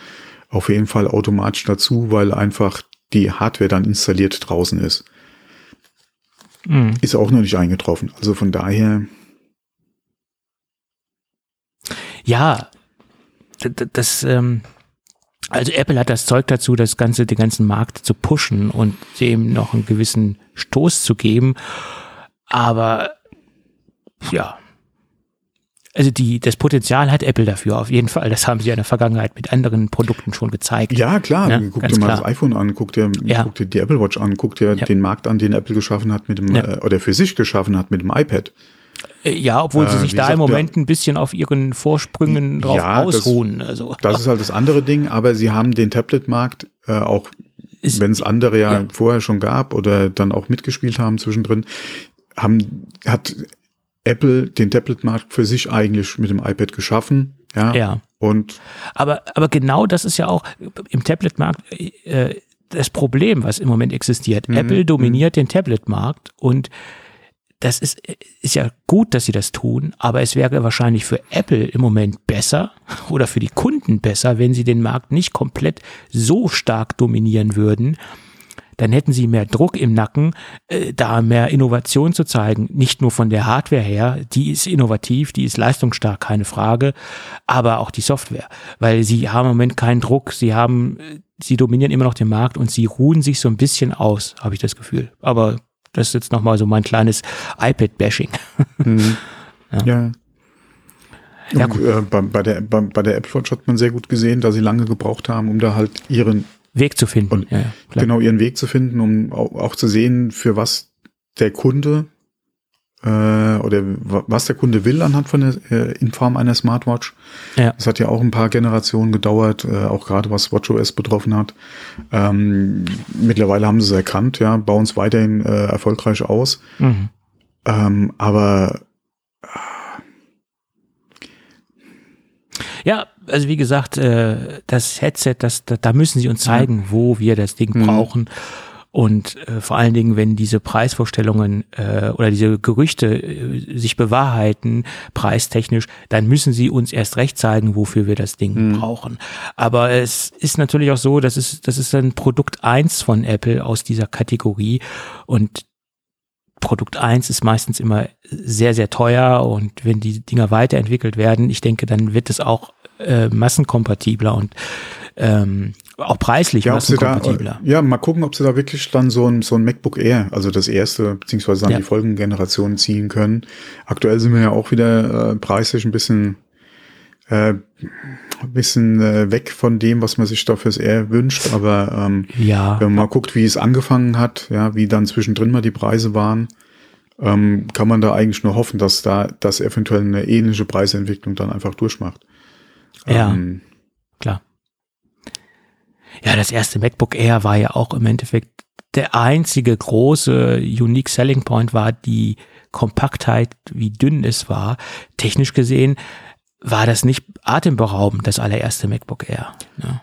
auf jeden Fall automatisch dazu, weil einfach die Hardware dann installiert draußen ist. Mhm. Ist auch noch nicht eingetroffen. Also von daher.
Ja, das, ähm, also Apple hat das Zeug dazu, das ganze, den ganzen Markt zu pushen und dem noch einen gewissen Stoß zu geben. Aber ja, also die, das Potenzial hat Apple dafür auf jeden Fall. Das haben sie in der Vergangenheit mit anderen Produkten schon gezeigt.
Ja, klar. Ja, guck dir mal klar. das iPhone an, guck dir, ja. guck dir die Apple Watch an, guck dir ja. den Markt an, den Apple geschaffen hat mit dem, äh, oder für sich geschaffen hat mit dem iPad.
Äh, ja, obwohl sie äh, sich da im Moment ein bisschen auf ihren Vorsprüngen drauf ja, ausruhen.
Das,
also.
das ist halt das andere Ding, aber sie haben den Tablet-Markt äh, auch, wenn es andere ja, ja, vorher schon gab oder dann auch mitgespielt haben zwischendrin, haben, hat Apple den Tablet-Markt für sich eigentlich mit dem iPad geschaffen. Ja.
ja.
Und
aber, aber genau das ist ja auch im Tablet-Markt äh, das Problem, was im Moment existiert. Mhm. Apple dominiert mhm. den Tablet-Markt und das ist, ist ja gut, dass sie das tun, aber es wäre wahrscheinlich für Apple im Moment besser oder für die Kunden besser, wenn sie den Markt nicht komplett so stark dominieren würden. Dann hätten sie mehr Druck im Nacken, äh, da mehr Innovation zu zeigen. Nicht nur von der Hardware her, die ist innovativ, die ist leistungsstark, keine Frage, aber auch die Software. Weil sie haben im Moment keinen Druck, sie haben, sie dominieren immer noch den Markt und sie ruhen sich so ein bisschen aus, habe ich das Gefühl. Aber das ist jetzt nochmal so mein kleines iPad-Bashing.
Mhm. ja. ja. Ja, gut. Äh, bei, bei, der, bei, bei der Apple Watch hat man sehr gut gesehen, da sie lange gebraucht haben, um da halt ihren
Weg zu finden.
Und, ja, ja, genau, ihren Weg zu finden, um auch, auch zu sehen, für was der Kunde äh, oder was der Kunde will anhand von der, äh, in Form einer Smartwatch. Ja. Das hat ja auch ein paar Generationen gedauert, äh, auch gerade was WatchOS betroffen hat. Ähm, mittlerweile haben sie es erkannt, ja, bauen es weiterhin äh, erfolgreich aus. Mhm. Ähm, aber
ja, also wie gesagt, äh, das Headset, das, da, da müssen sie uns zeigen, wo wir das Ding mhm. brauchen. Und äh, vor allen Dingen, wenn diese Preisvorstellungen äh, oder diese Gerüchte äh, sich bewahrheiten, preistechnisch, dann müssen sie uns erst recht zeigen, wofür wir das Ding mhm. brauchen. Aber es ist natürlich auch so, dass es, das ist ein Produkt eins von Apple aus dieser Kategorie. Und Produkt eins ist meistens immer sehr, sehr teuer und wenn die Dinger weiterentwickelt werden, ich denke, dann wird es auch äh, massenkompatibler und ähm, auch preislich
ja, massenkompatibler. Da, ja, mal gucken, ob sie da wirklich dann so ein, so ein MacBook Air, also das erste, beziehungsweise dann ja. die Folgengenerationen ziehen können. Aktuell sind wir ja auch wieder äh, preislich ein bisschen äh, ein bisschen äh, weg von dem, was man sich da fürs Air wünscht, aber ähm,
ja.
wenn man mal guckt, wie es angefangen hat, ja, wie dann zwischendrin mal die Preise waren, ähm, kann man da eigentlich nur hoffen, dass da das eventuell eine ähnliche Preisentwicklung dann einfach durchmacht.
Ja, ähm, klar. Ja, das erste MacBook Air war ja auch im Endeffekt der einzige große Unique Selling Point war die Kompaktheit, wie dünn es war. Technisch gesehen war das nicht atemberaubend, das allererste MacBook Air.
Ne?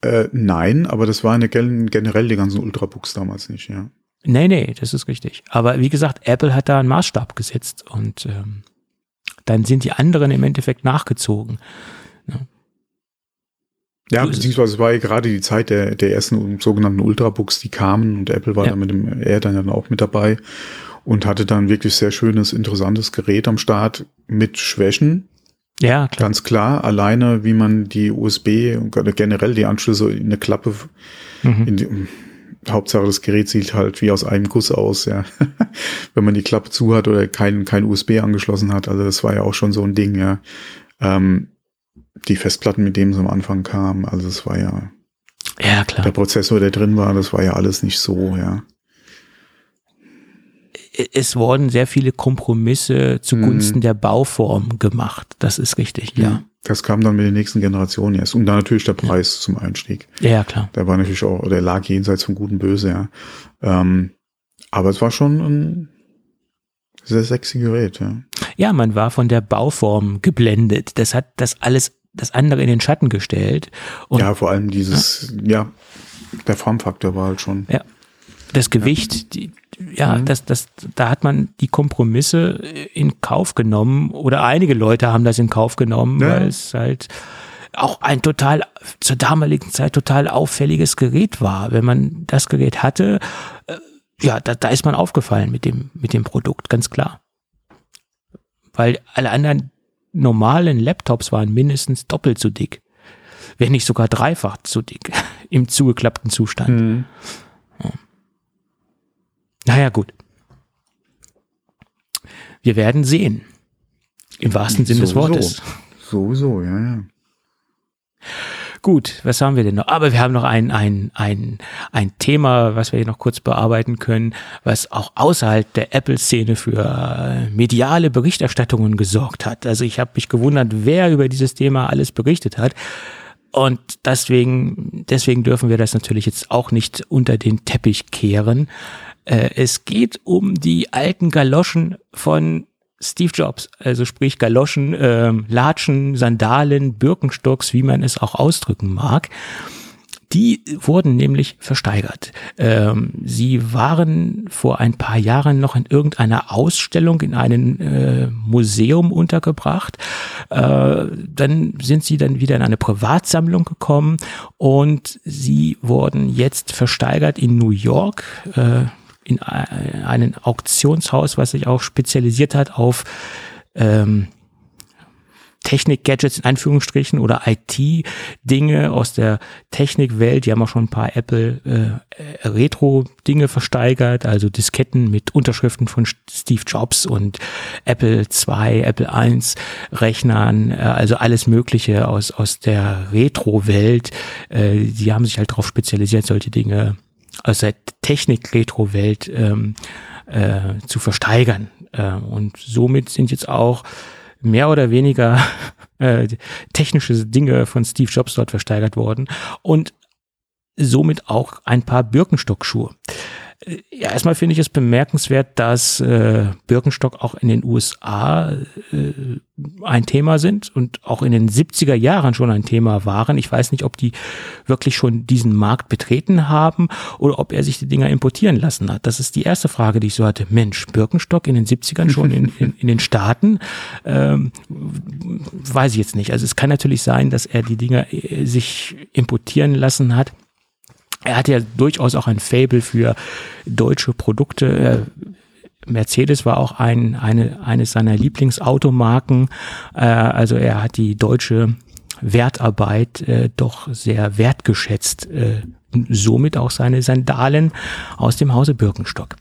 Äh, nein, aber das war eine generell die ganzen Ultrabooks damals nicht, ja.
Nee, nee, das ist richtig. Aber wie gesagt, Apple hat da einen Maßstab gesetzt und ähm, dann sind die anderen im Endeffekt nachgezogen.
Ja, beziehungsweise es war ja gerade die Zeit der, der ersten sogenannten Ultrabooks, die kamen und Apple war ja. da mit dem Air dann auch mit dabei und hatte dann wirklich sehr schönes, interessantes Gerät am Start mit Schwächen.
Ja, klar.
Ganz klar, alleine wie man die USB und generell die Anschlüsse in eine Klappe, mhm. in die, Hauptsache das Gerät sieht halt wie aus einem Guss aus, ja. Wenn man die Klappe zu hat oder kein, kein USB angeschlossen hat, also das war ja auch schon so ein Ding, ja. Ähm, die Festplatten, mit denen es am Anfang kam, also es war ja,
ja klar.
Der Prozessor, der drin war, das war ja alles nicht so, ja.
Es wurden sehr viele Kompromisse zugunsten mhm. der Bauform gemacht. Das ist richtig, ja.
Das kam dann mit den nächsten Generationen erst. Und dann natürlich der Preis ja. zum Einstieg.
Ja, klar.
Der war natürlich auch, der lag jenseits von Gut und Böse, ja. Ähm, aber es war schon ein sehr sexy Gerät, ja.
Ja, man war von der Bauform geblendet. Das hat das alles das andere in den Schatten gestellt.
Und, ja, vor allem dieses, ja, ja der Formfaktor war halt schon.
Ja. Das Gewicht, ja. die, ja, mhm. das, das, da hat man die Kompromisse in Kauf genommen oder einige Leute haben das in Kauf genommen, ja. weil es halt auch ein total, zur damaligen Zeit total auffälliges Gerät war. Wenn man das Gerät hatte, äh, ja, da, da ist man aufgefallen mit dem, mit dem Produkt, ganz klar. Weil alle anderen normalen Laptops waren mindestens doppelt so dick. Wenn nicht sogar dreifach so dick im zugeklappten Zustand. Mhm. Ja. Naja, gut. Wir werden sehen. Im wahrsten Sinne des Wortes.
Sowieso, ja, ja.
Gut, was haben wir denn noch? Aber wir haben noch ein, ein, ein, ein Thema, was wir hier noch kurz bearbeiten können, was auch außerhalb der Apple-Szene für äh, mediale Berichterstattungen gesorgt hat. Also ich habe mich gewundert, wer über dieses Thema alles berichtet hat. Und deswegen, deswegen dürfen wir das natürlich jetzt auch nicht unter den Teppich kehren. Äh, es geht um die alten Galoschen von Steve Jobs, also sprich Galoschen, äh, Latschen, Sandalen, Birkenstocks, wie man es auch ausdrücken mag. Die wurden nämlich versteigert. Ähm, sie waren vor ein paar Jahren noch in irgendeiner Ausstellung in einem äh, Museum untergebracht. Äh, dann sind sie dann wieder in eine Privatsammlung gekommen und sie wurden jetzt versteigert in New York. Äh, in ein Auktionshaus, was sich auch spezialisiert hat auf ähm, Technik-Gadgets in Anführungsstrichen oder IT-Dinge aus der Technikwelt. Die haben auch schon ein paar Apple äh, Retro-Dinge versteigert, also Disketten mit Unterschriften von Steve Jobs und Apple II, Apple I Rechnern, äh, also alles Mögliche aus, aus der Retro-Welt. Äh, die haben sich halt darauf spezialisiert, solche Dinge aus der Technik-Retro-Welt ähm, äh, zu versteigern. Äh, und somit sind jetzt auch mehr oder weniger äh, technische Dinge von Steve Jobs dort versteigert worden und somit auch ein paar Birkenstock-Schuhe. Äh, ja, erstmal finde ich es bemerkenswert, dass äh, Birkenstock auch in den USA äh, ein Thema sind und auch in den 70er Jahren schon ein Thema waren. Ich weiß nicht, ob die wirklich schon diesen Markt betreten haben oder ob er sich die Dinger importieren lassen hat. Das ist die erste Frage, die ich so hatte. Mensch, Birkenstock in den 70ern schon in, in, in den Staaten? Ähm, weiß ich jetzt nicht. Also es kann natürlich sein, dass er die Dinger äh, sich importieren lassen hat er hatte ja durchaus auch ein Fable für deutsche Produkte. Mercedes war auch ein, eine, eines seiner Lieblingsautomarken. Äh, also er hat die deutsche Wertarbeit äh, doch sehr wertgeschätzt. Äh, somit auch seine Sandalen aus dem Hause Birkenstock.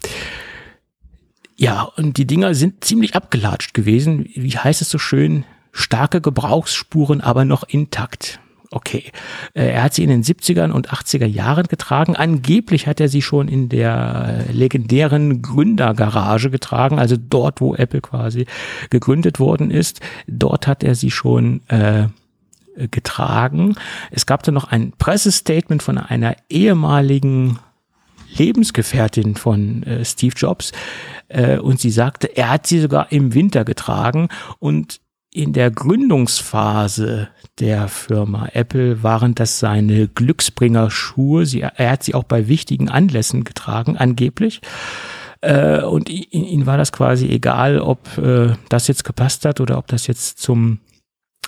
Ja, und die Dinger sind ziemlich abgelatscht gewesen. Wie heißt es so schön? Starke Gebrauchsspuren, aber noch intakt okay. Äh, er hat sie in den 70ern und 80er Jahren getragen. Angeblich hat er sie schon in der legendären Gründergarage getragen, also dort, wo Apple quasi gegründet worden ist. Dort hat er sie schon äh, getragen. Es gab dann noch ein Pressestatement von einer ehemaligen Lebensgefährtin von äh, Steve Jobs äh, und sie sagte, er hat sie sogar im Winter getragen und in der Gründungsphase der Firma Apple waren das seine Glücksbringer-Schuhe. Er hat sie auch bei wichtigen Anlässen getragen, angeblich. Äh, und ihn war das quasi egal, ob äh, das jetzt gepasst hat oder ob das jetzt zum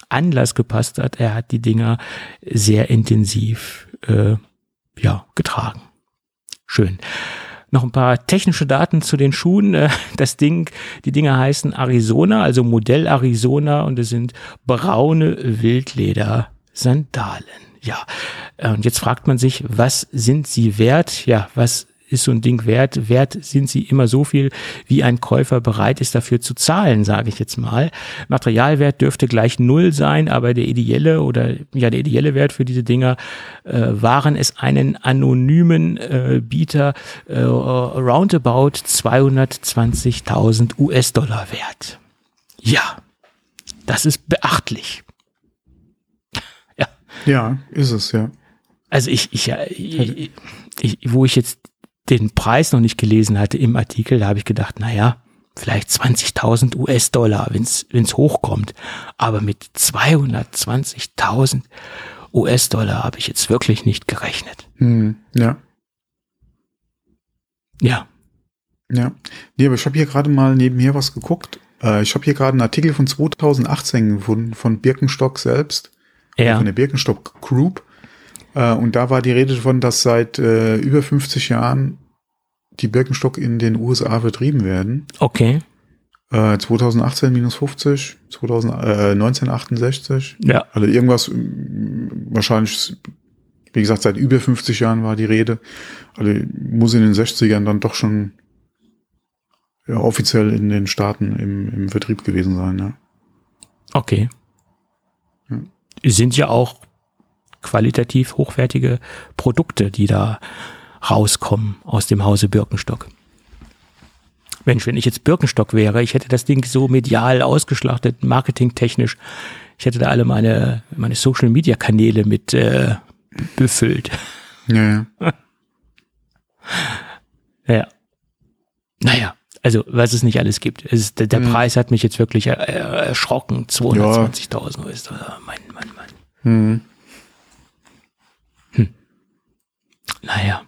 Anlass gepasst hat. Er hat die Dinger sehr intensiv äh, ja, getragen. Schön noch ein paar technische Daten zu den Schuhen. Äh, das Ding, die Dinger heißen Arizona, also Modell Arizona und es sind braune Wildleder Sandalen. Ja, äh, und jetzt fragt man sich, was sind sie wert? Ja, was ist so ein Ding wert? Wert sind sie immer so viel, wie ein Käufer bereit ist dafür zu zahlen, sage ich jetzt mal. Materialwert dürfte gleich null sein, aber der ideelle oder ja der ideelle Wert für diese Dinger äh, waren es einen anonymen äh, Bieter äh, roundabout 220.000 US-Dollar wert. Ja, das ist beachtlich.
ja. Ja, ist es ja.
Also ich, ich, ich, ich, wo ich jetzt den Preis noch nicht gelesen hatte im Artikel, da habe ich gedacht, naja, vielleicht 20.000 US-Dollar, wenn es hochkommt. Aber mit 220.000 US-Dollar habe ich jetzt wirklich nicht gerechnet.
Hm, ja.
Ja.
Ja. Nee, aber ich habe hier gerade mal nebenher was geguckt. Äh, ich habe hier gerade einen Artikel von 2018 gefunden von Birkenstock selbst.
Ja.
Von der Birkenstock Group. Äh, und da war die Rede davon, dass seit äh, über 50 Jahren die Birkenstock in den USA vertrieben werden.
Okay.
Äh, 2018 minus 50, 2000, äh, 1968.
Ja.
Also irgendwas, mm, wahrscheinlich, wie gesagt, seit über 50 Jahren war die Rede. Also muss in den 60ern dann doch schon ja, offiziell in den Staaten im, im Vertrieb gewesen sein. Ja.
Okay.
Hm.
Sind ja auch qualitativ hochwertige Produkte, die da rauskommen aus dem Hause Birkenstock. Mensch, wenn ich jetzt Birkenstock wäre, ich hätte das Ding so medial ausgeschlachtet, marketingtechnisch. Ich hätte da alle meine, meine Social Media Kanäle mit äh, befüllt.
Ja, ja.
Ja. Naja, also was es nicht alles gibt. Ist, der der
Mhm.
Preis hat mich jetzt wirklich er, er, erschrocken. 220.000 ist äh, mein, mein, mein.
Hm.
Naja.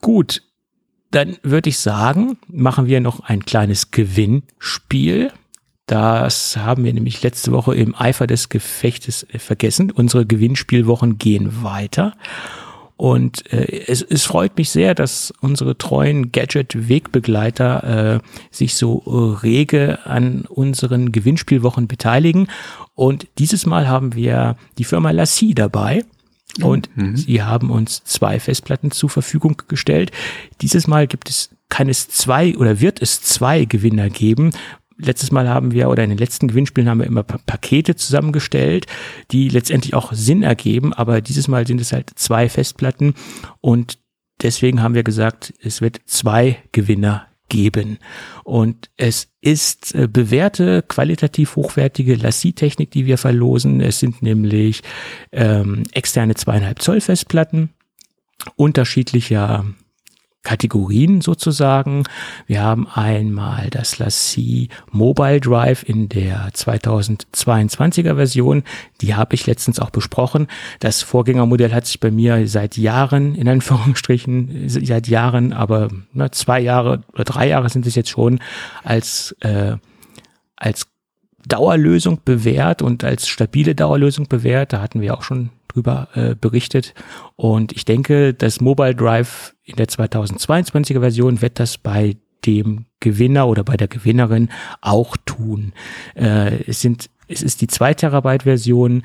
Gut, dann würde ich sagen, machen wir noch ein kleines Gewinnspiel. Das haben wir nämlich letzte Woche im Eifer des Gefechtes äh, vergessen. Unsere Gewinnspielwochen gehen weiter. Und äh, es, es freut mich sehr, dass unsere treuen Gadget-Wegbegleiter äh, sich so äh, rege an unseren Gewinnspielwochen beteiligen. Und dieses Mal haben wir die Firma Lassie dabei. Und sie haben uns zwei Festplatten zur Verfügung gestellt. Dieses Mal gibt es keines zwei oder wird es zwei Gewinner geben. Letztes Mal haben wir oder in den letzten Gewinnspielen haben wir immer Pa- Pakete zusammengestellt, die letztendlich auch Sinn ergeben. Aber dieses Mal sind es halt zwei Festplatten und deswegen haben wir gesagt, es wird zwei Gewinner geben. Und es ist äh, bewährte, qualitativ hochwertige Lassie-Technik, die wir verlosen. Es sind nämlich ähm, externe zweieinhalb Zoll Festplatten unterschiedlicher Kategorien sozusagen. Wir haben einmal das Lassie Mobile Drive in der 2022er Version. Die habe ich letztens auch besprochen. Das Vorgängermodell hat sich bei mir seit Jahren, in Anführungsstrichen, seit Jahren, aber ne, zwei Jahre oder drei Jahre sind es jetzt schon als, äh, als Dauerlösung bewährt und als stabile Dauerlösung bewährt. Da hatten wir auch schon drüber äh, berichtet. Und ich denke, das Mobile Drive in der 2022er Version wird das bei dem Gewinner oder bei der Gewinnerin auch tun. Äh, es sind, es ist die 2 Terabyte Version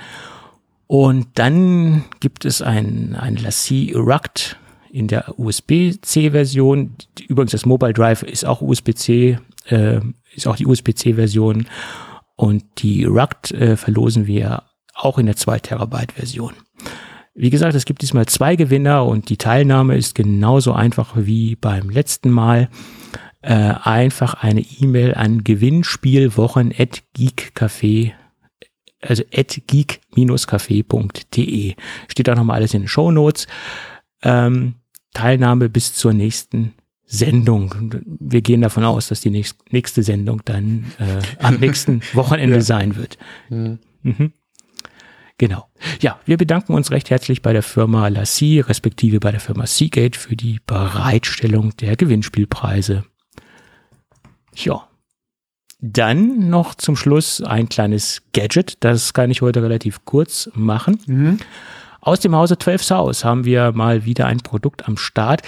und dann gibt es ein, ein Lassie Rugged in der USB-C Version. Übrigens das Mobile Drive ist auch USB-C, äh, ist auch die USB-C Version und die Rugged äh, verlosen wir auch in der 2 Terabyte Version. Wie gesagt, es gibt diesmal zwei Gewinner und die Teilnahme ist genauso einfach wie beim letzten Mal. Äh, einfach eine E-Mail an gewinnspielwochen.geekcafé, also at geek-café.de. Steht da nochmal alles in den Show Notes. Ähm, Teilnahme bis zur nächsten Sendung. Wir gehen davon aus, dass die nächst, nächste Sendung dann äh, am nächsten Wochenende
Ja.
sein wird. Mhm. Genau. Ja, wir bedanken uns recht herzlich bei der Firma Lassie, respektive bei der Firma Seagate für die Bereitstellung der Gewinnspielpreise. Ja. Dann noch zum Schluss ein kleines Gadget. Das kann ich heute relativ kurz machen.
Mhm.
Aus dem Hause 12 South haben wir mal wieder ein Produkt am Start.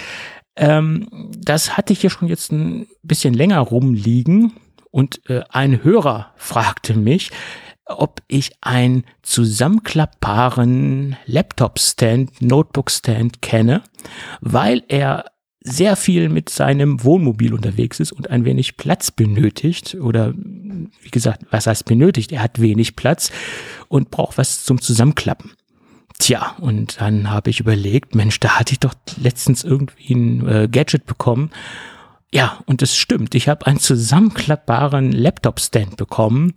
Ähm, das hatte ich hier schon jetzt ein bisschen länger rumliegen und äh, ein Hörer fragte mich, ob ich einen zusammenklappbaren Laptop-Stand, Notebook-Stand kenne, weil er sehr viel mit seinem Wohnmobil unterwegs ist und ein wenig Platz benötigt oder wie gesagt, was heißt benötigt? Er hat wenig Platz und braucht was zum Zusammenklappen. Tja, und dann habe ich überlegt, Mensch, da hatte ich doch letztens irgendwie ein äh, Gadget bekommen. Ja, und es stimmt, ich habe einen zusammenklappbaren Laptop-Stand bekommen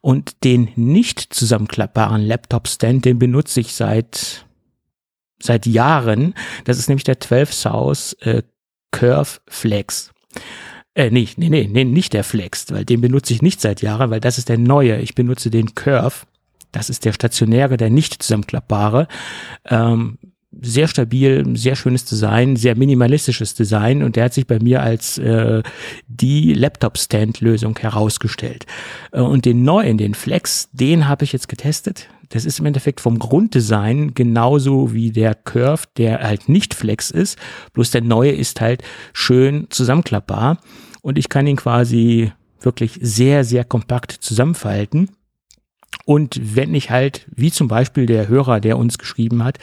und den nicht zusammenklappbaren Laptop-Stand, den benutze ich seit seit Jahren. Das ist nämlich der 12 South äh, Curve Flex. Äh, nee, nee, nee, nee, nicht der Flex, weil den benutze ich nicht seit Jahren, weil das ist der neue. Ich benutze den Curve. Das ist der stationäre, der nicht zusammenklappbare. Ähm, sehr stabil, sehr schönes Design, sehr minimalistisches Design und der hat sich bei mir als äh, die Laptop-Stand-Lösung herausgestellt. Äh, und den neuen, den Flex, den habe ich jetzt getestet. Das ist im Endeffekt vom Grunddesign genauso wie der Curve, der halt nicht Flex ist, bloß der neue ist halt schön zusammenklappbar und ich kann ihn quasi wirklich sehr, sehr kompakt zusammenfalten. Und wenn ich halt, wie zum Beispiel der Hörer, der uns geschrieben hat,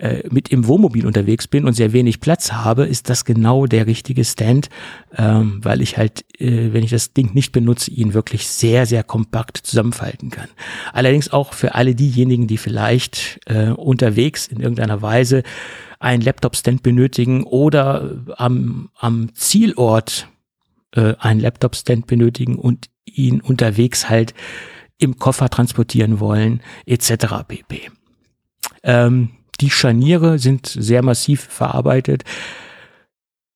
äh, mit im Wohnmobil unterwegs bin und sehr wenig Platz habe, ist das genau der richtige Stand, ähm, weil ich halt, äh, wenn ich das Ding nicht benutze, ihn wirklich sehr, sehr kompakt zusammenfalten kann. Allerdings auch für alle diejenigen, die vielleicht äh, unterwegs in irgendeiner Weise einen Laptop-Stand benötigen oder am, am Zielort äh, einen Laptop-Stand benötigen und ihn unterwegs halt im Koffer transportieren wollen, etc. pp. Ähm, die Scharniere sind sehr massiv verarbeitet.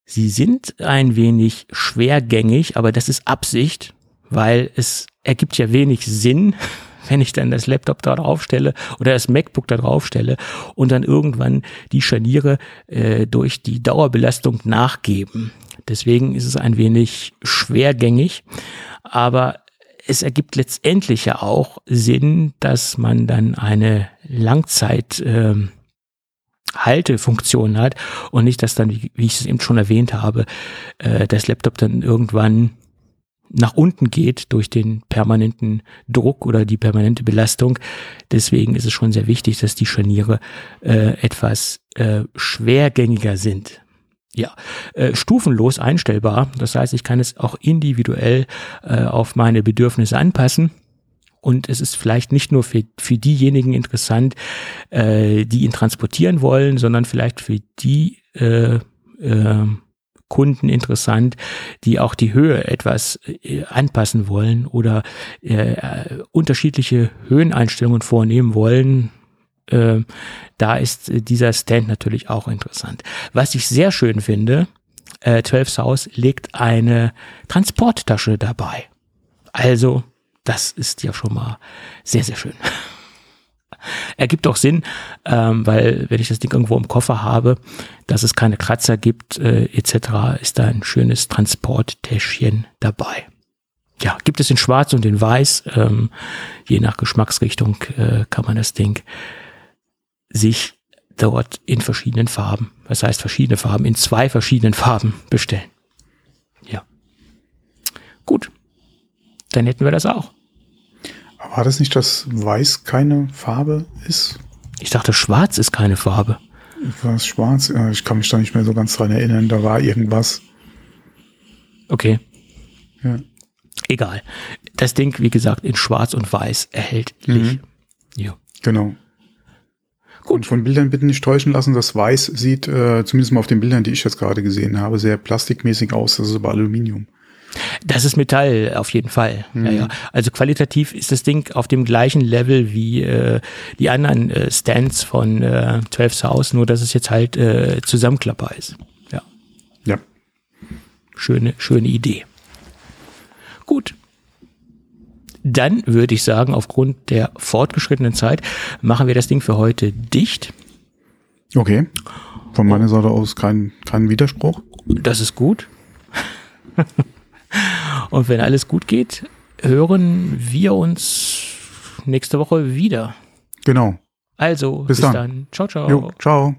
Sie sind ein wenig schwergängig, aber das ist Absicht, weil es ergibt ja wenig Sinn, wenn ich dann das Laptop da draufstelle oder das MacBook da draufstelle und dann irgendwann die Scharniere äh, durch die Dauerbelastung nachgeben. Deswegen ist es ein wenig schwergängig, aber es ergibt letztendlich ja auch Sinn, dass man dann eine Langzeit ähm, Haltefunktion hat und nicht, dass dann, wie, wie ich es eben schon erwähnt habe, äh, das Laptop dann irgendwann nach unten geht durch den permanenten Druck oder die permanente Belastung. Deswegen ist es schon sehr wichtig, dass die Scharniere äh, etwas äh, schwergängiger sind. Ja, äh, stufenlos einstellbar. Das heißt, ich kann es auch individuell äh, auf meine Bedürfnisse anpassen. Und es ist vielleicht nicht nur für, für diejenigen interessant, äh, die ihn transportieren wollen, sondern vielleicht für die äh, äh, Kunden interessant, die auch die Höhe etwas äh, anpassen wollen oder äh, unterschiedliche Höheneinstellungen vornehmen wollen. Äh, da ist dieser Stand natürlich auch interessant. Was ich sehr schön finde, äh, 12 South legt eine Transporttasche dabei. Also das ist ja schon mal sehr, sehr schön. Ergibt auch Sinn, ähm, weil wenn ich das Ding irgendwo im Koffer habe, dass es keine Kratzer gibt, äh, etc., ist da ein schönes Transporttäschchen dabei. Ja, gibt es in Schwarz und in Weiß. Ähm, je nach Geschmacksrichtung äh, kann man das Ding sich dort in verschiedenen Farben, das heißt verschiedene Farben, in zwei verschiedenen Farben bestellen. Ja. Gut, dann hätten wir das auch.
War das nicht, dass Weiß keine Farbe ist?
Ich dachte, Schwarz ist keine Farbe.
War es schwarz? Ich kann mich da nicht mehr so ganz dran erinnern. Da war irgendwas.
Okay. Ja. Egal. Das Ding, wie gesagt, in Schwarz und Weiß erhältlich. Mhm.
Ja. Genau. Gut. Und von Bildern bitte nicht täuschen lassen. Das Weiß sieht, äh, zumindest mal auf den Bildern, die ich jetzt gerade gesehen habe, sehr plastikmäßig aus. Das ist aber Aluminium.
Das ist Metall auf jeden Fall. Mhm. Ja, ja. Also qualitativ ist das Ding auf dem gleichen Level wie äh, die anderen äh, Stands von äh, 12 South, nur dass es jetzt halt äh, Zusammenklapper ist. Ja.
Ja.
Schöne, schöne Idee. Gut. Dann würde ich sagen, aufgrund der fortgeschrittenen Zeit machen wir das Ding für heute dicht.
Okay. Von meiner Seite aus kein, kein Widerspruch.
Das ist gut. Und wenn alles gut geht, hören wir uns nächste Woche wieder.
Genau.
Also, bis, bis dann. dann.
Ciao, ciao. Jo, ciao.